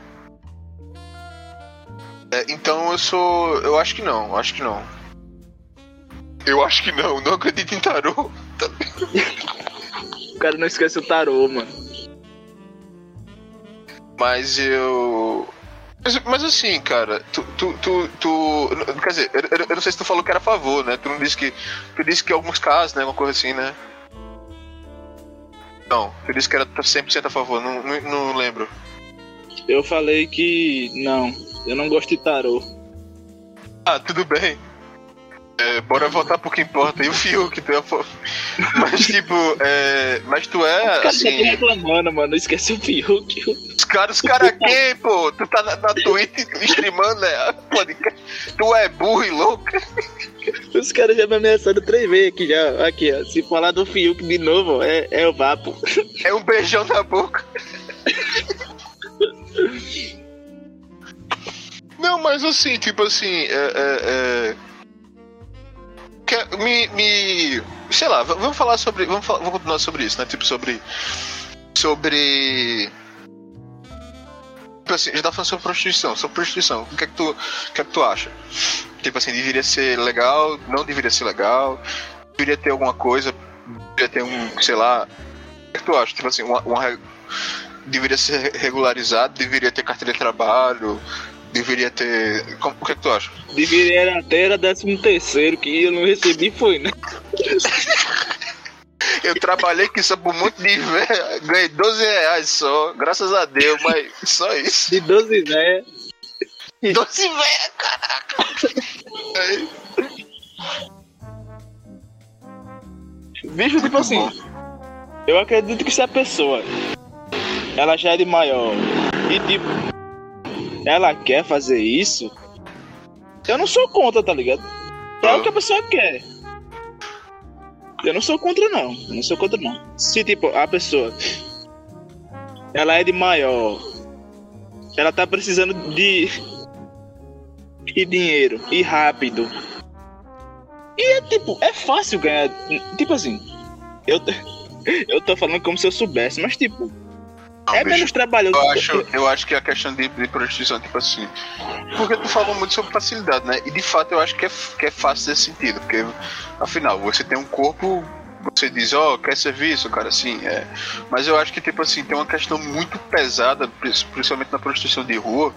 É, então eu sou. Eu acho que não, acho que não. Eu acho que não, não acredito em tarô. O cara não esquece o tarô, mano. Mas eu. Mas, mas assim, cara, tu, tu, tu, tu- Quer dizer, eu, eu- não sei se tu falou que era a favor, né? Tu não disse que. Tu disse que em alguns casos, né? Uma coisa assim, né? Não, tu disse que era 100% a favor, não, não, não lembro. Eu falei que não, eu não gosto de tarô. Ah, tudo bem. É, bora voltar pro que importa. E o Fiuk, tu é a favor. Mas tipo, é. Mas tu é, Os caras assim. estão reclamando, mano. Esquece o Fiuk. Os caras, os caras quem, pô? Tu tá na, na Twitch streamando, né? Podcast. Tu é burro e louco. Os caras já me ameaçaram três vezes aqui já. Aqui, ó. Se falar do Fiuk de novo, é, é o vapo. É um beijão na boca. Não, mas assim, tipo assim, é. é, é... que- me, me. Sei lá, vamos falar sobre. Vamos, falar, vamos continuar sobre isso, né? Tipo, sobre. Sobre. Tipo assim, gente tá falando sobre prostituição. Sobre prostituição. O que é que tu, que é que tu acha? Tipo assim, deveria ser legal, não deveria ser legal, deveria ter alguma coisa, deveria ter um, sei lá. O que, é que tu acha? Tipo assim, uma, uma deveria ser regularizado, deveria ter carteira de trabalho, deveria ter. como- o que é que tu acha? Deveria até era décimo terceiro, que eu não recebi, foi, né? Eu trabalhei com isso por muito de velho, ganhei 12 reais só, graças a Deus, mas só isso. De 12 né? 12 velho, caraca! Aí, Bicho, tipo assim, eu acredito que se a pessoa ela já é de maior e tipo ela quer fazer isso, eu não sou contra, tá ligado? É o que a pessoa quer. Eu não sou contra não, eu não sou contra não. Se tipo a pessoa ela é de maior, ela tá precisando de de dinheiro e rápido. E é tipo, é fácil ganhar. Tipo assim, eu, eu tô falando como se eu soubesse, mas tipo, não, é bicho, menos trabalhoso. Eu acho, eu acho que a questão de, de prostituição, tipo assim. Porque tu falou muito sobre facilidade, né? E de fato eu acho que é, que é fácil nesse sentido. Porque, afinal, você tem um corpo, você diz, ó, quer serviço, cara, assim, é. Mas eu acho que, tipo assim, tem uma questão muito pesada, principalmente na prostituição de rua,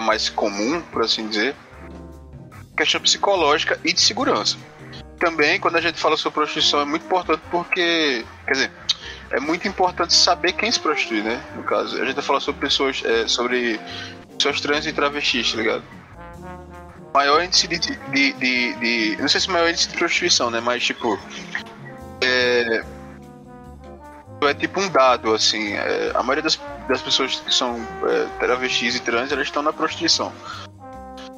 mais comum, por assim dizer. Questão psicológica e de segurança. Também, quando a gente fala sobre prostituição, é muito importante porque. Quer dizer, é muito importante saber quem se prostitui, né? No caso, a gente vai falar sobre pessoas, é, sobre pessoas trans e travestis, tá ligado? Maior índice de, de, de, de- Não sei se maior índice de prostituição, né? Mas, tipo. É. É tipo um dado, assim. é, a maioria das, das pessoas que são é, travestis e trans, elas estão na prostituição.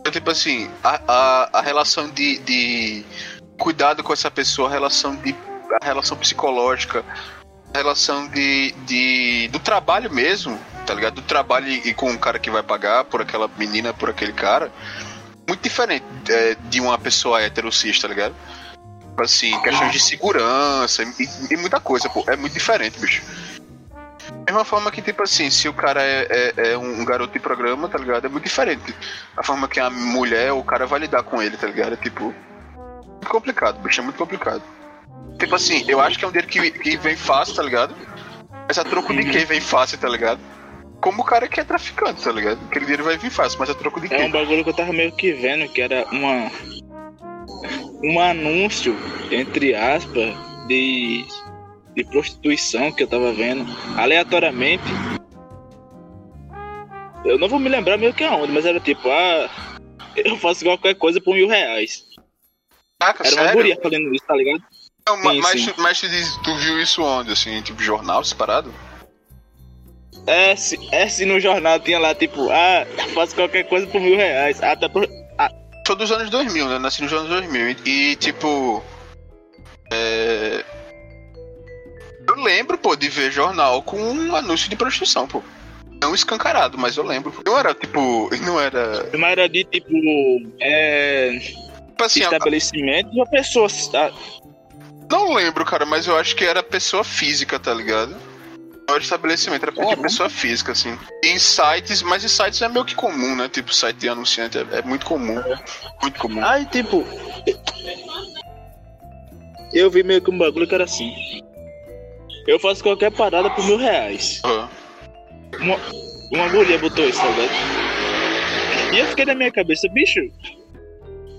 Então, tipo assim, a, a, a relação de, de cuidado com essa pessoa, a relação de. a relação psicológica, relação de, de. do trabalho mesmo, tá ligado? Do trabalho e, com o cara que vai pagar por aquela menina, por aquele cara. Muito diferente é, de uma pessoa heterocis, tá ligado? Assim, questões de segurança e, e muita coisa, pô. É muito diferente, bicho. Mesma forma que, tipo assim, se o cara é, é- é um garoto de programa, tá ligado? É muito diferente. A forma que a mulher o cara vai lidar com ele, tá ligado? É tipo. Muito complicado, bicho. É muito complicado. Tipo assim, eu acho que é um dinheiro que, que vem fácil, tá ligado? Mas a troco de quem vem fácil, tá ligado? Como o cara que é traficante, tá ligado? Aquele dinheiro vai vir fácil, mas a troco de É quê? um bagulho que eu tava meio que vendo, que era uma. Um anúncio, entre aspas, de. de prostituição que eu tava vendo, aleatoriamente. Eu não vou me lembrar meio que aonde, mas era tipo, ah, eu faço qualquer coisa por mil reais. Caraca, Era uma sério? guria falando isso, tá ligado? Não, Sim, mas, sim. mas tu, diz- tu viu isso onde, assim, tipo jornal separado? É, se, é se no jornal tinha lá, tipo, ah, faço qualquer coisa por mil reais. Até por, Sou dos anos 2000, né? Nasci nos anos 2000. E, e, tipo. É... Eu lembro, pô, de ver jornal com um anúncio de prostituição, pô. Não escancarado, mas eu lembro. Não era, tipo. Não era. mas era de tipo, é, Tipo assim, a- estabelecimento de uma pessoa. Não lembro, cara, mas eu acho que era pessoa física, tá ligado? Não era estabelecimento, era tipo pessoa física, assim. Em sites, mas em sites é meio que comum, né? Tipo, site de anunciante é, é muito comum. Muito comum. Aí, tipo. eu vi meio que um bagulho que era assim. Eu faço qualquer parada por mil reais. Ah. Uma, uma mulher botou isso, tá ligado? E eu fiquei na minha cabeça, bicho,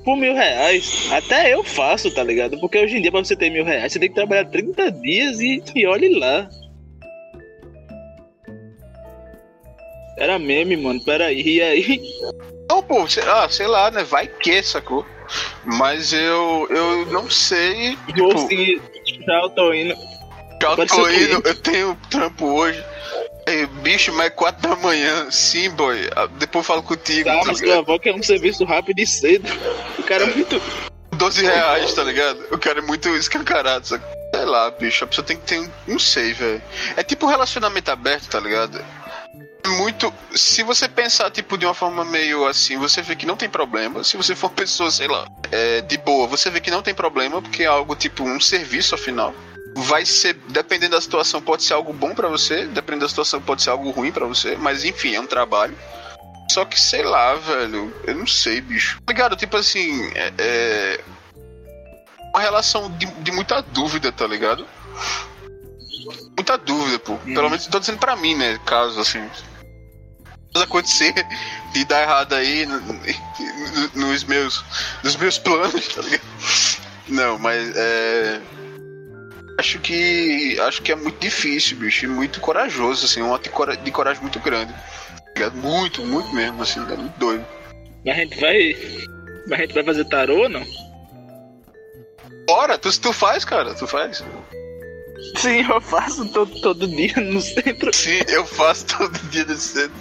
por mil reais, até eu faço, tá ligado? Porque hoje em dia, pra você ter mil reais, você tem que trabalhar 30 dias e, e olhe lá. Era meme, mano, peraí, e aí? Não, pô, sei, ah, sei lá, né? Vai que, sacou? Mas eu, eu não sei. Tipo, seguir, já indo. eu tenho trampo hoje. Ei, bicho, mas é 4 da manhã. Sim, boy. Ah, Depois eu falo contigo. Tá, tá mas sua avó quer um serviço rápido e cedo. O cara é muito. 12 reais, tá ligado? O cara é muito escancarado, sabe? Sei lá, bicho, a pessoa tem que ter um. Não sei, velho. É tipo um relacionamento aberto, tá ligado? É Muito. Se você pensar, tipo, de uma forma meio assim, você vê que não tem problema. Se você for uma pessoa, sei lá, é, de boa, você vê que não tem problema, porque é algo tipo um serviço afinal. Vai ser, dependendo da situação, pode ser algo bom pra você, dependendo da situação, pode ser algo ruim pra você, mas enfim, é um trabalho. Só que sei lá, velho, eu não sei, bicho. Ligado, tipo assim, é, é uma relação de, de muita dúvida, tá ligado? Muita dúvida, pô. Pelo menos tô dizendo pra mim, né? Caso assim. Pode acontecer de dar errado aí no- no- nos meus nos meus planos, tá ligado? Não, mas é. Acho que. Acho que é muito difícil, bicho. E muito corajoso, assim. Um ato de cora- de coragem muito grande. Muito, muito mesmo, assim. É muito doido. Mas a gente vai. Mas a gente vai fazer tarô ou não? Bora, tu, tu faz, cara, tu faz. Sim, eu faço todo, todo dia no centro. Sim, eu faço todo dia de cedo.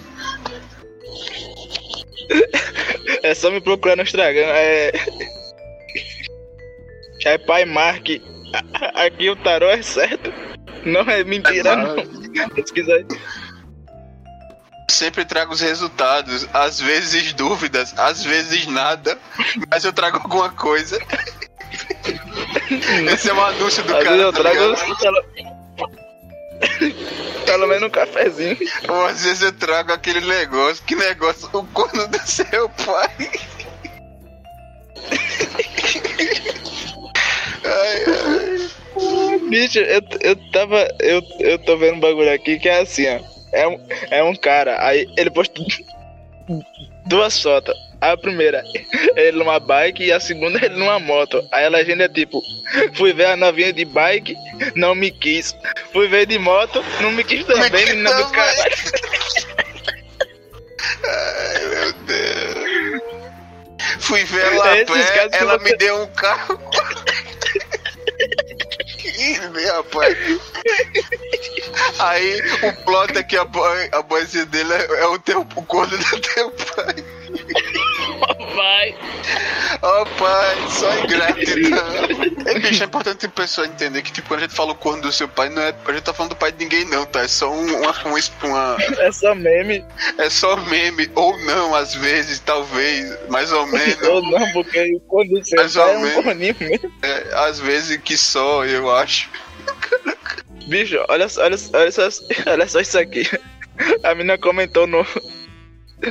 É só me procurar no Instagram. É. É pai Mark. Aqui o tarô é certo. Não é mentira, É não. Pesquisa aí. Sempre trago os resultados, às vezes dúvidas, às vezes nada, mas eu trago alguma coisa. Esse é um anúncio do Às cara. eu tá trago. Pelo... Pelo menos um cafezinho. Ou às vezes eu trago aquele negócio, que negócio, o corno do seu pai. Ai, ai. Bicho, eu, eu tava. Eu, eu tô vendo um bagulho aqui que é assim, ó. É um, é um cara, aí ele postou duas fotos. A primeira, ele numa bike e a segunda ele numa moto. Aí a legenda é tipo, fui ver a novinha de bike, não me quis. Fui ver de moto, não me quis também, quis menina do também. cara. Ai, meu Deus. Fui ver ela a pé, ela me deu um carro. Ih, rapaz. Aí o plot é que a, boy, a dele é, é o, teu, o corno do teu pai. Vai. Ó pai, só ingratidão. É, bicho, é importante a pessoa entender que, tipo, quando a gente fala o corno do seu pai, não é. A gente tá falando do pai de ninguém, não, tá? É só um- uma, uma, É só meme. É só meme, ou não, às vezes, talvez, mais ou menos. Ou não, porque o corno do seu Mais pai é um corninho mesmo. É, às vezes que só, eu acho. Bicho, olha, só- olha, olha, só, olha só isso aqui. A menina comentou no,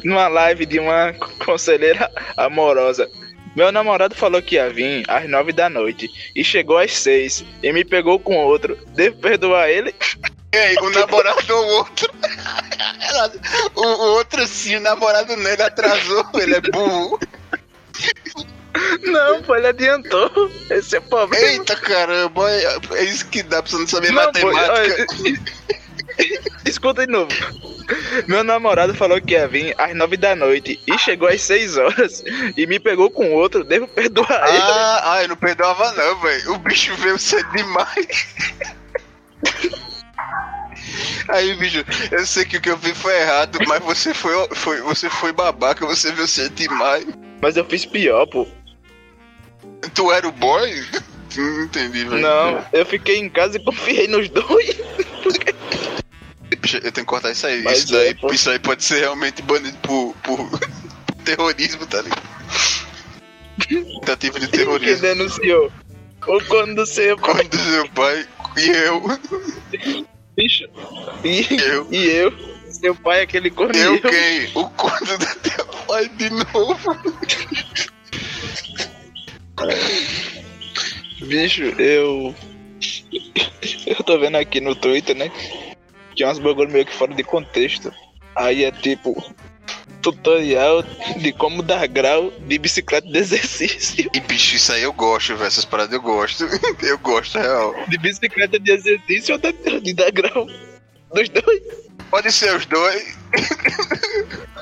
numa live de uma conselheira amorosa. Meu namorado falou que ia vir às nove da noite e chegou às seis e me pegou com outro. Devo perdoar ele? Ei, o namorado ou o outro. Ela- o, o outro sim, o namorado não, ele atrasou, ele é burro. Não, pô, ele adiantou. Esse é o problema. Eita caramba, é, isso que dá pra você não saber Não, pô, matemática. olha, Escuta de novo. Meu namorado falou que ia vir às nove da noite e chegou às seis horas e me pegou com outro. Devo perdoar ele? Ah, ah, eu não perdoava não, velho. O bicho veio cedo demais. Aí, bicho, eu sei que o que eu fiz foi errado, mas você foi, foi, você foi babaca, você veio cedo demais. Mas eu fiz pior, pô. Tu era o boy? Não entendi, velho. Não, eu fiquei em casa e confiei nos dois. eu tenho que cortar isso aí. Mas Isso, daí, é, pô. isso aí pode ser realmente banido por, por terrorismo, tá ligado? Tentativa de Quem terrorismo. denunciou? O corno do seu pai. Quando seu pai e eu. Bicho. E Eu. e eu. Seu pai é aquele corno Eu eu. quem? O corno do teu pai de novo. Bicho, eu. Eu tô vendo aqui no Twitter, né? Que é uns bagulho meio que fora de contexto. Aí é tipo. Tutorial de como dar grau de bicicleta de exercício. E bicho, isso aí eu gosto, velho. Essas paradas eu gosto. Eu gosto, real. De bicicleta de exercício ou da- de dar grau? Dos dois? Pode ser os dois.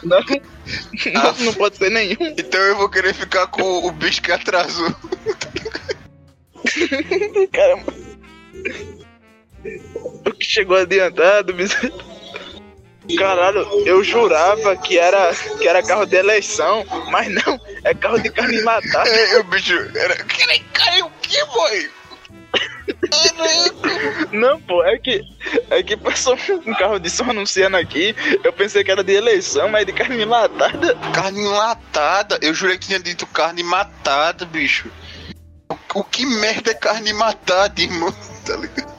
Não. Ah. Não, não pode ser nenhum. Então eu vou querer ficar com o bicho que atrasou. Caramba. O que chegou adiantado, bicho. Caralho, eu jurava que era, que era carro de eleição, mas não, é carro de carne matada. É, o bicho era. Cara, cara, o que, boy? Não, pô, é que, é que passou um carro de som anunciando aqui, eu pensei que era de eleição, mas de carne matada. Carne enlatada. Eu jurei que tinha dito carne matada, bicho. O, o que merda é carne matada, irmão? Tá ligado?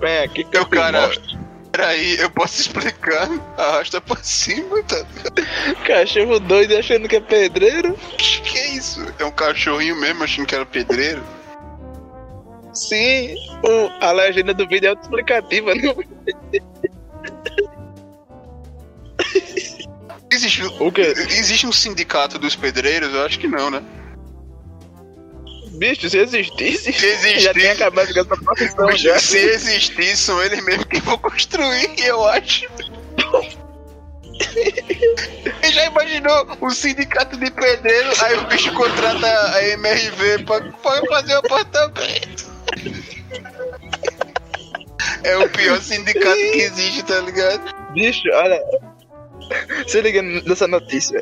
Vem aqui que Eu, cara. mostro. Peraí, eu posso explicar? Arrasta pra cima, tá? Cachorro doido achando que é pedreiro. Que que é isso? É um cachorrinho mesmo achando que era pedreiro? Sim, o, a legenda do vídeo é autoexplicativa, não? Existe, O quê? existe um sindicato dos pedreiros? Eu acho que não, né? Bicho, se existisse, Se existisse. já tinha acabado com essa profissão Bicho, já. se existir, são eles mesmos que vão construir, eu acho. E já imaginou o sindicato de pedreiro, aí o bicho contrata a MRV pra, pra fazer o apartamento. É o pior sindicato que existe, tá ligado? Bicho, olha. Se liga nessa notícia.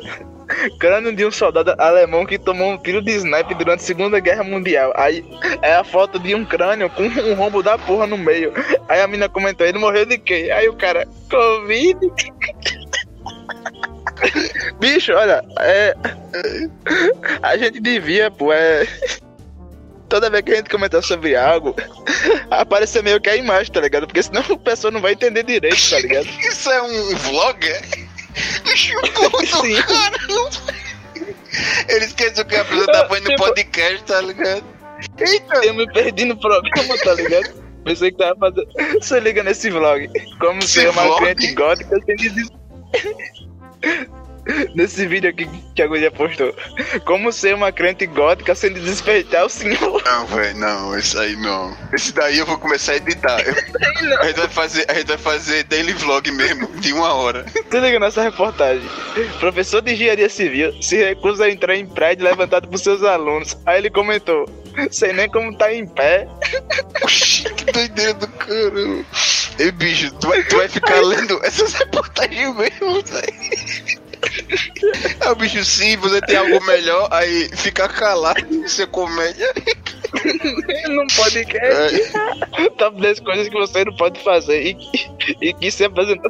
Crânio de um soldado alemão que tomou um tiro de sniper durante a Segunda Guerra Mundial. Aí é a foto de um crânio com um rombo da porra no meio. Aí a mina comentou, ele morreu de quê? Aí o cara, Covid. Bicho, olha, é. A gente devia, pô, é. Toda vez que a gente comentar sobre algo, aparecer meio que a imagem, tá ligado? Porque senão o pessoa não vai entender direito, tá ligado? Isso é um vlog, Bicho, puto, Sim. caramba. Ele esqueceu que a pessoa tá fazendo Tipo- podcast, tá ligado? Eita, Eu me perdi no programa, tá ligado? Pensei que tava fazendo. Se liga nesse vlog. Como ser uma crente gótica sem dizer. Nesse vídeo aqui que a guria postou. Como ser uma crente gótica sem desrespeitar o senhor. Não, velho, não, esse aí não. Esse daí eu vou começar a editar. A, gente vai fazer, a gente vai fazer daily vlog mesmo, de uma hora. Se liga nessa reportagem. Professor de engenharia civil se recusa a entrar em prédio levantado por seus alunos. Aí ele comentou: Sei nem como tá em pé. Oxi, que doideira do caramba. Ei, bicho, tu vai, tu vai ficar lendo essas reportagens mesmo, velho. Aí o bicho, sim, você tem algo melhor, aí ficar calado, é comédia. Num podcast. Top 10 coisas que você não pode fazer e, e que se apresentar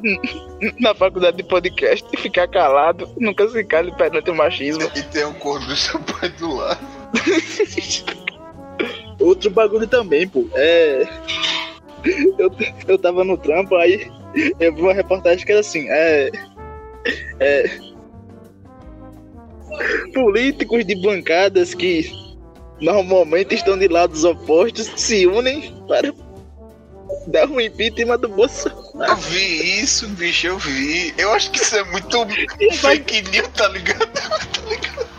na faculdade de podcast e ficar calado, nunca se cale perante o machismo. E tem o corno do seu pai do lado. Outro bagulho também, pô. É. Eu, eu tava no trampo, aí eu vi uma reportagem que era assim, é. É. Políticos de bancadas que normalmente estão de lados opostos se unem para dar um impeachment do Bolsonaro. Eu vi isso, bicho, eu vi. Eu acho que isso é muito vai- fake news, tá ligado? Tá ligado?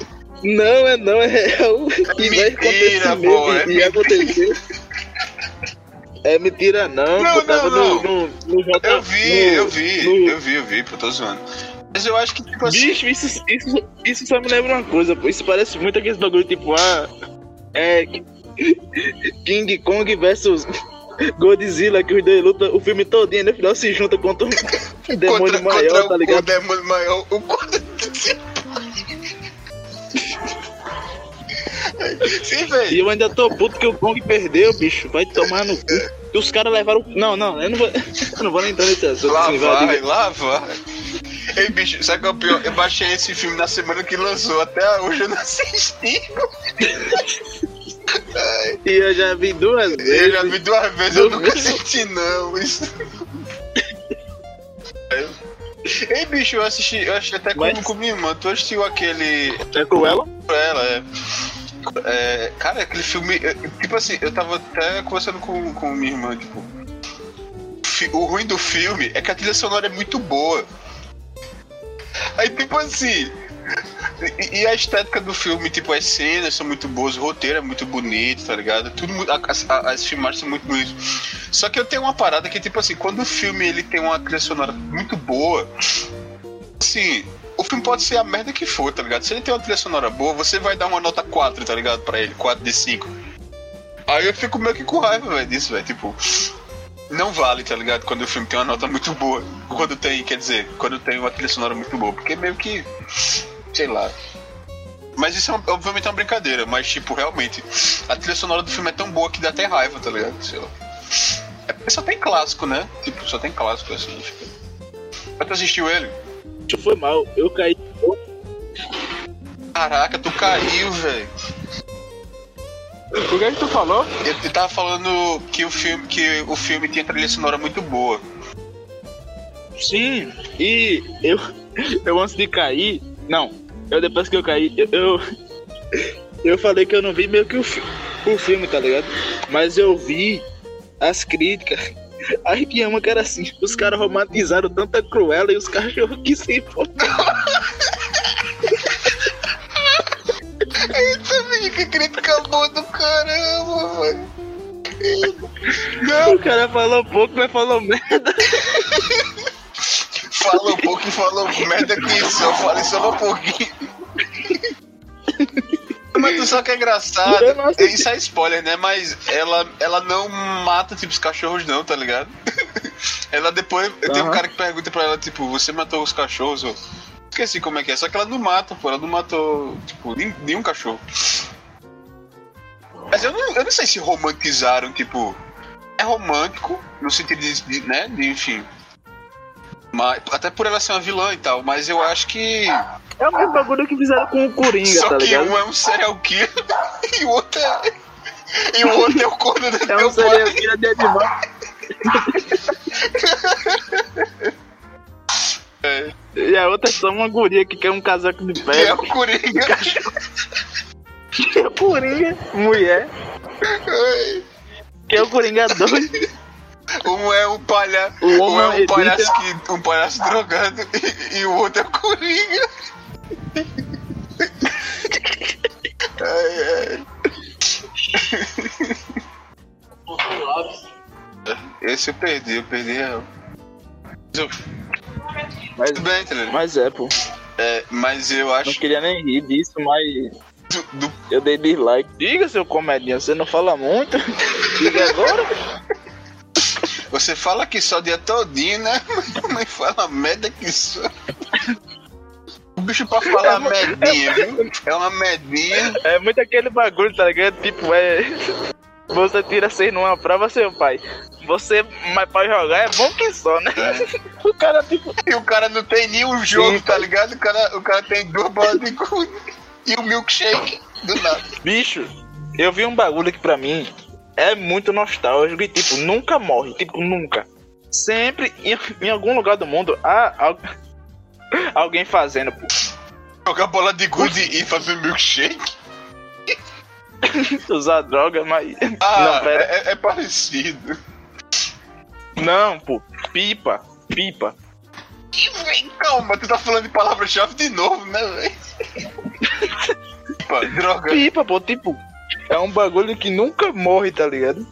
Não, é não, é real. E vai Mentira, acontecer pô, mesmo. é e. É mentira não, Não, tava não, no, no, no Eu vi, eu vi, eu vi, eu vi, pô, tô zoando. Mas eu acho que, tipo assim. Bicho, isso, isso, isso só me lembra uma coisa, pô. Isso parece muito aquele bagulho tipo, ah. É. King Kong versus Godzilla, que os dois lutam o filme todinho e no final se junta contra um demônio contra, maior, contra tá o, o ligado? demônio maior, o Sim, E velho. eu ainda tô puto que o Kong perdeu, bicho. Vai tomar no cu. E os caras levaram. Não, não, eu não vou. Eu não vou nem entrar nesse assunto. Lá assim, vai, lá vai. Ei, bicho, sabe qual é o pior? Eu baixei esse filme na semana que lançou, até hoje eu não assisti. E eu já vi duas vezes. eu já vi duas vezes, eu nunca assisti não. Isso. Ei, bicho, eu assisti, eu assisti até com, Mas- com minha irmã. Tu assistiu aquele. É cruela? Ela, é. É, cara, aquele filme. Tipo assim, eu tava até conversando com, com minha irmã, tipo. O ruim do filme é que a trilha sonora é muito boa. Aí, tipo assim. E, e a estética do filme, tipo, as cenas são muito boas, o roteiro é muito bonito, tá ligado? Tudo, as, as filmagens são muito bonitas. Só que eu tenho uma parada que, tipo assim, quando o filme ele tem uma trilha sonora muito boa, assim, o filme pode ser a merda que for, tá ligado? Se ele tem uma trilha sonora boa, você vai dar uma nota 4, tá ligado? Pra ele, 4 de 5. Aí eu fico meio que com raiva, velho, disso, velho. Tipo, não vale, tá ligado? Quando o filme tem uma nota muito boa. Quando tem, quer dizer, quando tem uma trilha sonora muito boa. Porque meio que. Sei lá. Mas isso é uma- obviamente é uma brincadeira, mas tipo, realmente, a trilha sonora do filme é tão boa que dá até raiva, tá ligado? Sei lá. É porque só tem clássico, né? Tipo, só tem clássico assim. Fica... Mas tu assistiu ele? Foi mal, eu caí. Caraca, tu caiu, velho. O que é que tu falou? Eu, eu tava falando que o filme, que o filme tinha trilha sonora muito boa. Sim, e eu, eu antes de cair, não, eu depois que eu caí, eu, eu, eu falei que eu não vi meio que o, fi- o filme, tá ligado? Mas eu vi as críticas. Aí tinha uma que era assim, os caras romantizaram tanta cruela e os cachorros que se foram. Eita, que crítica boa do caramba, velho. O cara falou pouco, mas falou merda. Falou pouco e falou merda que isso, eu falei só um pouquinho. Mas tu sabe que é engraçado? Não. Isso é spoiler, né? Mas ela, ela não mata, tipo, os cachorros não, tá ligado? Ela depois. Tem um cara que pergunta pra ela, tipo, você matou os cachorros? Eu esqueci como é que é. Só que ela não mata, pô. Ela não matou, tipo, nem- nenhum cachorro. Mas eu não, eu não sei se romantizaram, tipo. É romântico, no sentido de, né? De, enfim. Mas, até por ela ser uma vilã e tal, mas eu acho que. É o mesmo bagulho que fizeram com o Coringa, Só tá que ligado? um é um serial killer e o outro é. E o outro é o corno do É teu um serial killer de. É, E a outra é só uma guria que quer um casaco de que é pele. o Coringa. Que é o Coringa, mulher. Que é o Coringa doido. Um é um palhaço. O Um é um edita. palhaço que. um palhaço drogado e, e o outro é o Coringa. Ai, ai. Esse eu perdi, eu perdi real. Eu- Mas, Tudo bem, ligado? mas é, pô. É, mas eu Não acho queria nem rir disso, mas do, do eu dei dislike. Diga, seu comedinha, você não fala muito? Diga agora. Você fala que só o dia todinho, né? Mas fala merda que só. O bicho pra falar medinha, viu? É uma medinha. É muito aquele bagulho, tá ligado? Tipo, é. Você tira seis numa prova, seu pai. Você, mas pra jogar é bom que só, né? O cara, tipo. E o cara não tem nenhum jogo, Sim. tá ligado? O cara, o cara tem duas bolas de cu e um milkshake do nada. Bicho, eu vi um bagulho que pra mim é muito nostálgico e, tipo, nunca morre. Tipo, nunca. Sempre, em, em algum lugar do mundo, há al- alguém fazendo, pô. Jogar bola de gude e fazer milkshake. Usar droga, mas. Ah, Não, pera. é, é parecido. Não, pô. Pipa. Pipa. Que vem, calma, tu tá falando de palavra-chave de novo, né, velho? Pô, droga. Pipa, pô, tipo. É um bagulho que nunca morre, tá ligado?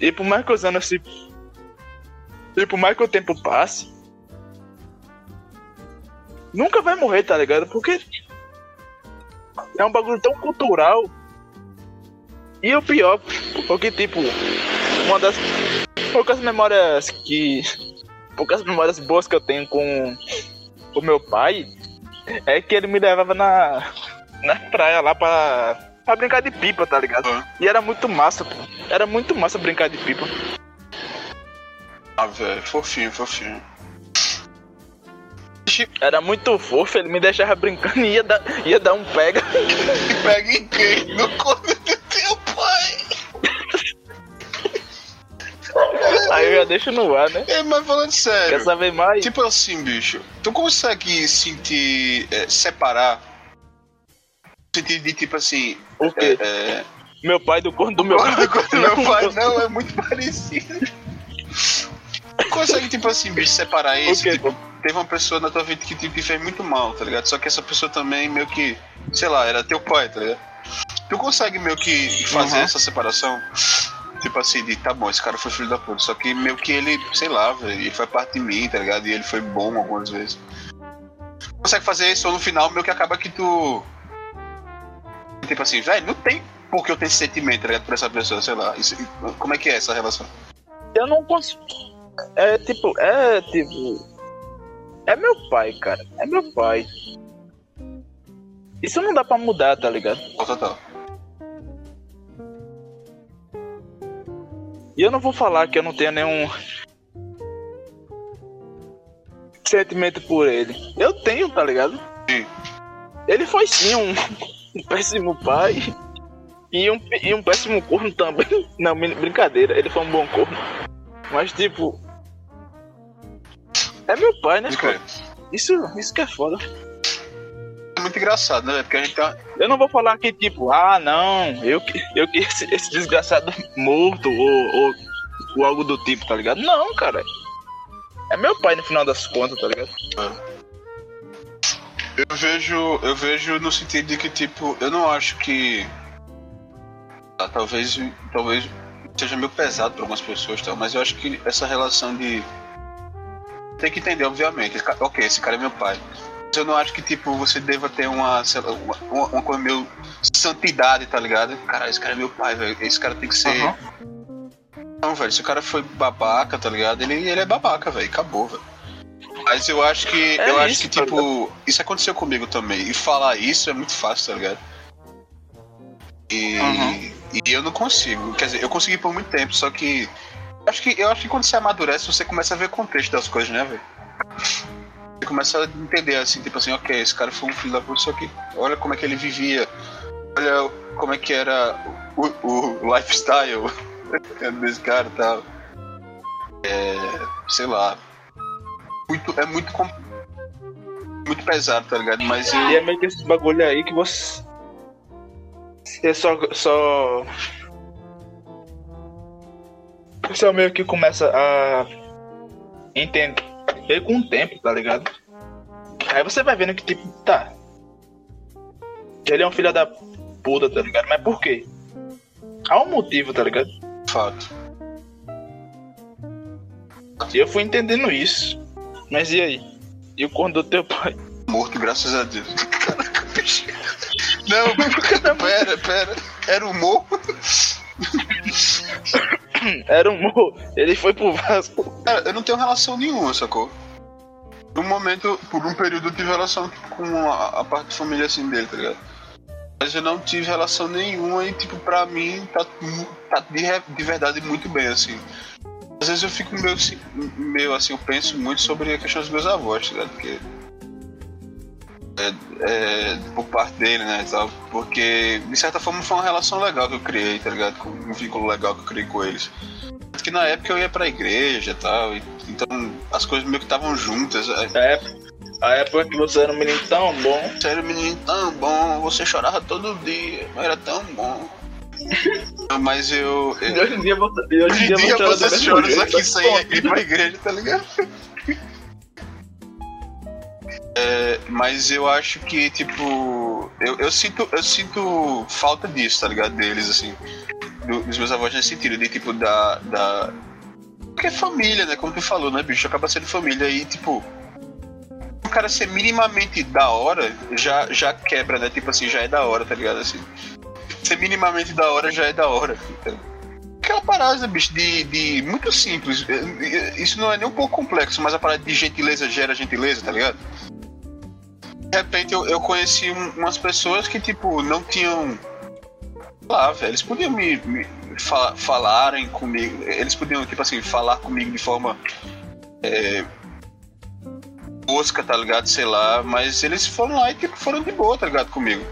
E por mais que os anos se. E por mais que o tempo passe. Nunca vai morrer, tá ligado? Porque. É um bagulho tão cultural. E o pior, porque tipo. Uma das poucas memórias que. Poucas memórias boas que eu tenho com o meu pai é que ele me levava na, na praia lá pra, pra brincar de pipa, tá ligado? Ah. E era muito massa, pô. Era muito massa brincar de pipa. Ah, velho, fofinho, fofinho. Era muito fofo, ele me deixava brincando e ia dar, ia dar um pega. Pega em quem? No corno do teu pai. Aí eu já deixa no ar, né? É, mas falando sério. Quer saber mais? Tipo assim, bicho, tu consegue sentir, é, separar? Sentir de tipo assim. O quê? É, é, Meu pai do corno do meu pai. quando meu pai não é muito parecido. Tu consegue, tipo assim, bicho, separar isso? Tipo, teve uma pessoa na tua vida que tipo, te fez muito mal, tá ligado? Só que essa pessoa também meio que, sei lá, era teu pai, tá ligado? Tu consegue meio que fazer Uhum. essa separação? Tipo assim, de tá bom, esse cara foi filho da puta. Só que meio que ele, sei lá, velho, ele foi parte de mim, tá ligado? E ele foi bom algumas vezes. Consegue fazer isso ou no final meio que acaba que tu. Tipo assim, velho, não tem por que eu ter esse sentimento, tá ligado? Por essa pessoa, sei lá. Isso- como é que é essa relação? Eu não consigo. É tipo, é tipo. É meu pai, cara. É meu pai. Isso não dá pra mudar, tá ligado? Total. E eu não vou falar que eu não tenho nenhum sentimento por ele. Eu tenho, tá ligado? Sim. Ele foi sim um, um péssimo pai e um, e um péssimo corno também. Não, brin- brincadeira, ele foi um bom corno. Mas tipo. É meu pai, né, Isso cara? é- Isso, isso que é foda. É muito engraçado, né? Porque a gente tá. Eu não vou falar que, tipo, ah, não, eu que eu que esse, esse desgraçado morto ou, ou, ou algo do tipo, tá ligado? Não, cara. É meu pai no final das contas, tá ligado? Eu vejo. Eu vejo no sentido de que, tipo, eu não acho que. Ah, talvez. Talvez seja meio pesado para algumas pessoas, tal, mas eu acho que essa relação de. Tem que entender, obviamente. esse ca- Ok, esse cara é meu pai. Mas eu não acho que, tipo, você deva ter uma, sei lá, uma, uma- uma coisa meio santidade, tá ligado? Cara, esse cara é meu pai, velho. Esse cara tem que ser. Aham. Não, velho, se o cara foi babaca, tá ligado? Ele, ele é babaca, velho. Acabou, velho. Mas eu acho que. É eu acho isso, que, tá tipo, isso aconteceu comigo também. E falar isso é muito fácil, tá ligado? E, Uhum. e eu não consigo. Quer dizer, eu consegui por muito tempo, só que. Acho que eu acho que quando você amadurece, você começa a ver o contexto das coisas, né, velho? Você começa a entender assim, tipo assim, ok, esse cara foi um filho da puta, só que olha como é que ele vivia, olha como é que era o, o lifestyle desse cara e tal. É, sei lá. Muito, é muito muito pesado, tá ligado? Mas E é meio que esse bagulho aí que você. Você só. só. Você meio que começa a entender com o tempo, tá ligado? Aí você vai vendo que, tipo, tá. Ele é um filho da puta, tá ligado? Mas por quê? Há um motivo, tá ligado? fato. E eu fui entendendo isso. Mas e aí? E o corno do teu pai? Morto, graças a Deus. Caraca, bicho. Não, pera, pera. Era humor? Era um morro. Ele foi pro Vasco. Cara, eu não tenho relação nenhuma, sacou? Um momento, por um período eu tive relação com a, a parte de família assim dele, tá ligado? Mas eu não tive relação nenhuma e, tipo, pra mim tá, tá de, de verdade muito bem, assim. Às vezes eu fico meio, assim- meio assim, eu penso muito sobre a questão dos meus avós, tá ligado? Porque. É, é, por parte dele, né, e tal, porque de certa forma foi uma relação legal que eu criei, tá ligado? Com um vínculo legal que eu criei com eles. Que na época eu ia pra igreja e tal, e, então as coisas meio que estavam juntas. é, A época, a época que você era um menino tão bom. Sério, menino, tão bom, você chorava todo dia, mas era tão bom. Mas eu. E eu hoje em dia você, e hoje em dia dia você chora você jeito, aqui mas, sem pô, ir pra igreja, tá ligado? É, mas eu acho que, tipo, eu, eu sinto, eu sinto falta disso, tá ligado? Deles, assim. do- dos meus avós nesse sentido, de tipo, da. da... Porque é família, né? Como tu falou, né, bicho? Acaba sendo família e, tipo. O cara ser minimamente da hora já, já quebra, né? Tipo assim, já é da hora, tá ligado? Assim. Ser minimamente da hora já é da hora. Então, aquela parada, bicho, de, de. Muito simples. Isso não é nem um pouco complexo, mas a parada de gentileza gera gentileza, tá ligado? De repente eu, eu conheci um- umas pessoas que, tipo, não tinham. Lá, velho, eles podiam me, me fa- falarem comigo. Eles podiam, tipo assim, falar comigo de forma. É, tosca, tá ligado? Sei lá, mas eles foram lá e tipo, foram de boa, tá ligado? Comigo.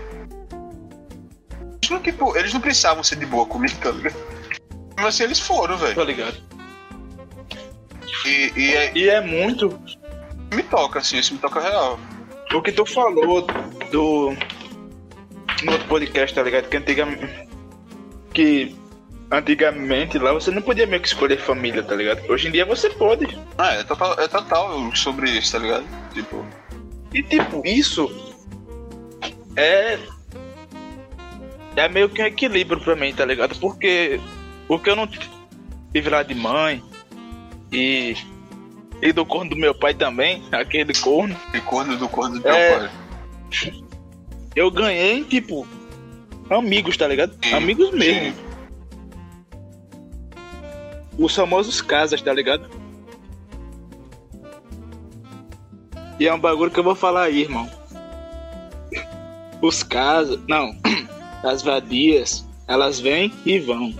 Eles não, tipo, eles não precisavam ser de boa comigo, tá ligado? Mas assim, eles foram, velho. Tô ligado. E, e é- E é muito me toca, assim, isso me toca real. o que tu falou do. No outro podcast, tá ligado? Que antigamente. Que antigamente lá você não podia meio que escolher família, tá ligado? Hoje em dia você pode. Ah, é total, é total sobre isso, tá ligado? Tipo, E tipo, isso é. É meio que um equilíbrio pra mim, tá ligado? Porque o que eu não tive lá de mãe e. E do corno do meu pai também, aquele corno, de corno do corno do É. pai. eu ganhei, tipo, amigos, tá ligado? Sim, amigos mesmo. sim. Os famosos casas, tá ligado? E é um bagulho que eu vou falar aí, irmão. Os casas. Não. As vadias, elas vêm e vão.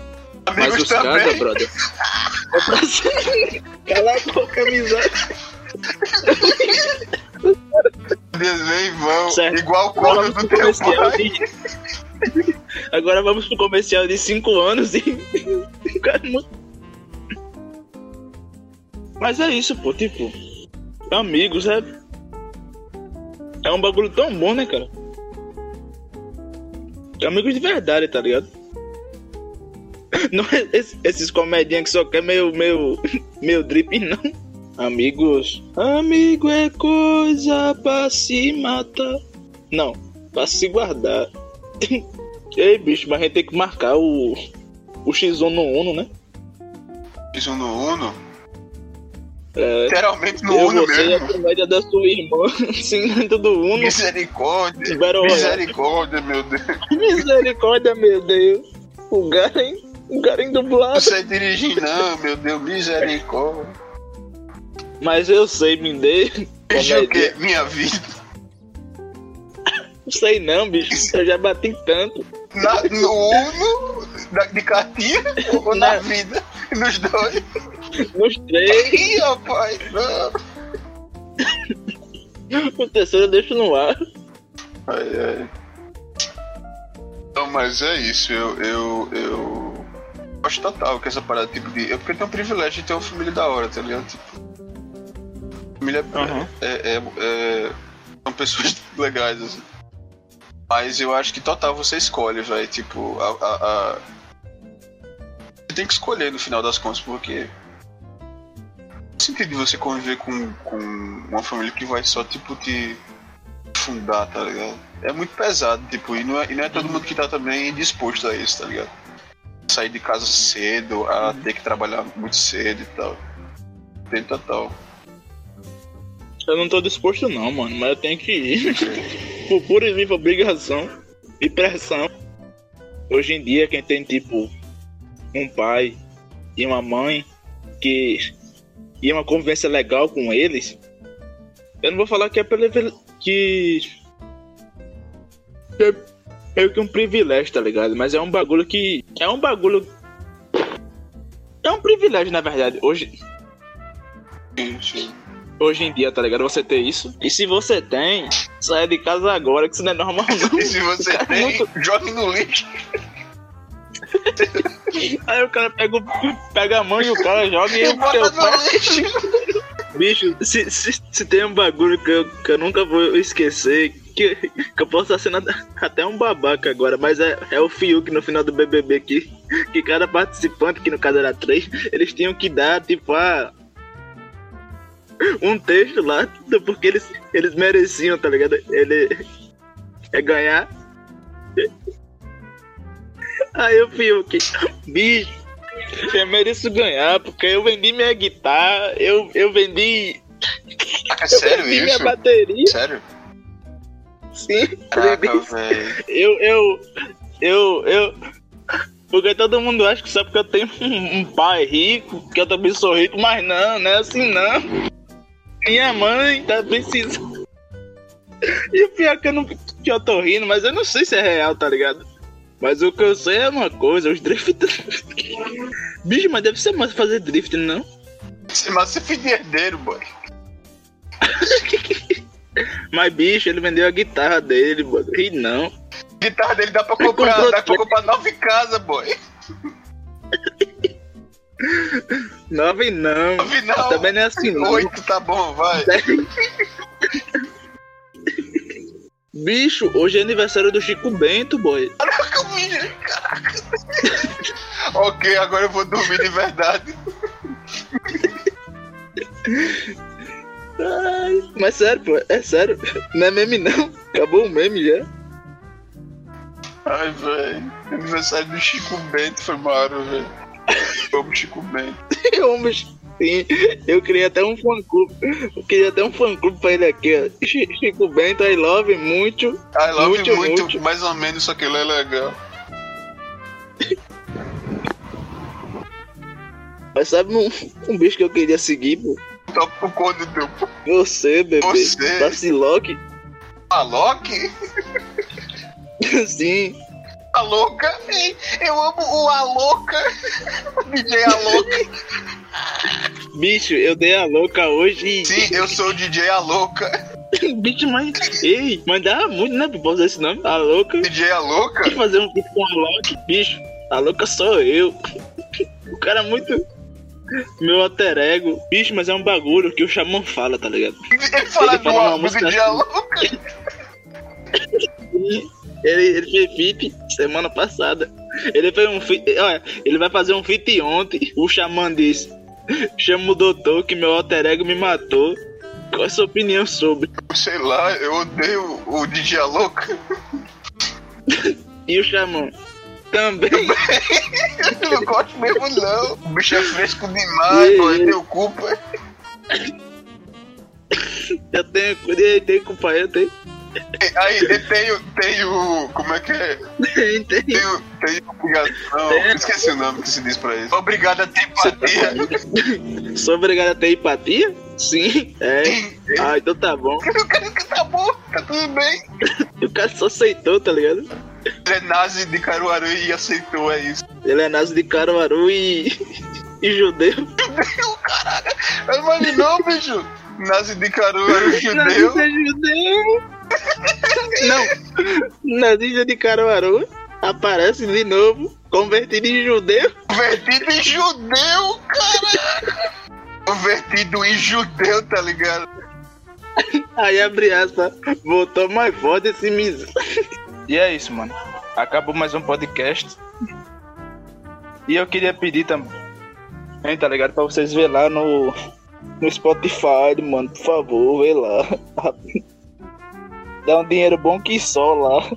Mas Amigos os também. casas, brother. É pra ser. Cala a boca, amizade. E vão, Certo. igual vamos do pro teu comercial pai. de... Agora vamos pro comercial de 5 anos e. Mas é isso, pô, tipo. Amigos, é. É um bagulho tão bom, né, cara? Amigos de verdade, tá ligado? Não é esse- esses comediantes que só quer meu, meu, meu drip, não. Amigos. Amigo é coisa pra se matar. Não, pra se guardar. Ei, bicho, mas a gente tem que marcar o, o X1 no Uno, né? Isso no Uno. É, Literalmente no eu, Uno você e a mesmo. comédia da sua irmã, sim, do Uno. Misericórdia. Misericórdia, meu Deus. Misericórdia, meu Deus. O Garen, o Garen dublado. Não sei dirigir, não, meu Deus. Misericórdia. Mas eu sei, me dê. Dirigir o quê? Minha vida. Não sei não, bicho. Eu já bati tanto. Na, no Uno, na, de cartinha ou na Na- vida? Nos dois. Nos três. Ih, rapaz, não. O terceiro eu deixo no ar. Ai, ai. Não, mas é isso, eu, eu, eu gosto total que essa parada, tipo, de. É porque eu tenho o privilégio de ter uma família da hora, tá ligado? Tipo, família Aham. é, é, é- São pessoas legais, assim. Mas eu acho que total você escolhe, velho. Tipo, a, a, a- Você tem que escolher no final das contas, porque. Não sentido de você conviver com, com uma família que vai só, tipo, te fundar, tá ligado? É muito pesado, tipo, e não é, e não é todo mundo que tá também disposto a isso, tá ligado? Sair de casa cedo, a ter que trabalhar muito cedo e tal. Tem total. Eu não tô disposto não, mano, mas eu tenho que ir. Por pura e viva obrigação e pressão. Hoje em dia, quem tem, tipo, um pai e uma mãe que... E uma convivência legal com eles, eu não vou falar que é pelo... Que... que é meio que um privilégio, tá ligado? Mas é um bagulho que... É um bagulho... É um privilégio, na verdade. Hoje, hoje em dia, tá ligado? Você ter isso. E se você tem, saia de casa agora, que isso não é normal não. E se você Cara, tem, muito- jogue no lixo. Aí o cara pega, pega a mão e o cara joga e E bota no lixo. Bicho, se, se, se tem um bagulho que eu, que eu nunca vou esquecer, que, que eu posso estar sendo até um babaca agora, mas é, é o Fiuk no final do BBB que, que cada participante, que no caso era três, eles tinham que dar, tipo, a. Um texto lá, porque eles, eles mereciam, tá ligado? Ele. É ganhar. Aí o Fiuk, bicho, eu mereço ganhar, porque eu vendi minha guitarra, eu, eu vendi, eu sério vendi minha isso? bateria, Sério? Sim, Caraca, vendi velho. Eu, eu, eu, eu. Porque todo mundo acha que só porque eu tenho um, pai rico, que eu também sou rico, mas não, não é assim não. Minha mãe tá precisando. E o pior é que eu não. Que eu tô rindo, mas eu não sei se é real, tá ligado? Mas o que eu sei é uma coisa, os drift. Bicho, mas deve ser mais fazer drift, não? Mas você foi de herdeiro, boy. Mas bicho, ele vendeu a guitarra dele, mano. E não. Guitarra dele dá pra comprar, comprou dá pra comprar nove casas, boy. Nove não. Nove não. Também não é assim, não. Oito tá bom, vai. Bicho, hoje é aniversário do Chico Bento, boy. Caraca. ok, agora eu vou dormir de verdade. Ai, mas sério, pô, é sério. Não é meme não. Acabou o meme já. Ai, velho. Aniversário do Chico Bento foi maro, velho. Vamos, Chico Bento. Homens, sim. Eu queria até um fã clube. Eu queria até um fã clube pra ele aqui, ó. Chi- Chico Bento, I love muito. I love Muito, muito, muito. mais ou menos, só que ele é legal. Mas sabe um, um bicho que eu queria seguir, pô? Top pro corno teu. Você, bebê. Você? Taciloque. Alok? Sim. A louca? Ei, Eu amo o Aloca. DJ Aloca. Bicho, eu dei a louca hoje. Sim, eu sou o DJ Aloca. Bicho, mas. Ei, mandava muito, né? Pra usar esse nome. A louca. DJ Aloca? E fazer um vídeo com a Loki. Bicho, a louca sou eu. O cara é muito. Meu alter ego. Bicho, mas é um bagulho que o Xamã fala, tá ligado? Ele fala Ele fala uma música DJ assim. Ele, ele fez feat semana passada. Ele fez um feat. Olha, ele vai fazer um feat ontem. O Xamã disse: Chama o doutor que meu alter ego me matou. Qual é a sua opinião sobre? Sei lá, eu odeio o DJ Aloca. E o Xamã? Também. Eu não gosto mesmo, não. O bicho é fresco demais, pô, ei. é teu culpa. Eu tenho, eu tenho culpa, eu tenho. Aí, eu tenho, tenho. Como é que é? Tenho, tenho. Tenho, tenho obrigação. Eu esqueci o nome que se diz pra isso. Obrigado a ter tá empatia. Sou obrigado a ter empatia? Sim. É. Ah, então tá bom. Eu quero que tá bom, tá tudo bem. E o cara só aceitou, tá ligado? Ele é nazi de Caruaru e aceitou, é isso. Ele é nazi de Caruaru e. e judeu. Meu caralho. Imaginou, bicho? Nazi de Caruaru judeu. Nazista judeu. Não. Nazista de Caruaru aparece de novo, convertido em judeu. Convertido em judeu, caralho. Convertido em judeu, tá ligado? Aí abre aspas, voltou mais forte esse mis. E é isso, mano. Acabou mais um podcast. E eu queria pedir também, tá ligado? Pra vocês ver lá no, no Spotify, mano, por favor, vê lá. Dá um dinheiro bom que só lá.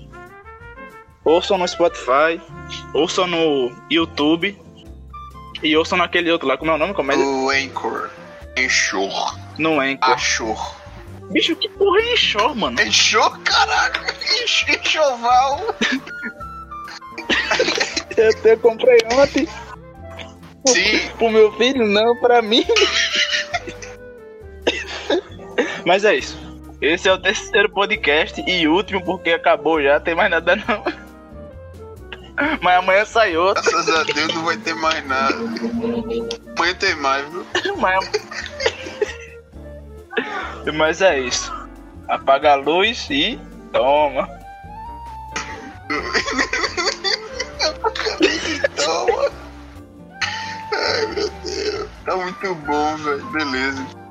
Ouçam no Spotify, ouçam no YouTube e ouçam naquele outro lá, como é o nome? Como é? O Anchor. Enxor. No Anchor. Achor. Bicho, que porra é Enxor, mano? Enxor. Enx- Enxoval. Eu, eu comprei ontem. Sim. Pro meu filho, não, pra mim. Mas é isso. Esse é o terceiro podcast e último, porque acabou já, tem mais nada não. Mas amanhã sai outro. Graças a Deus não vai ter mais nada. Amanhã tem mais, viu? Mas, mas é isso. Apaga a luz e toma. Toma. Ai, meu Deus. Tá muito bom, velho. Beleza.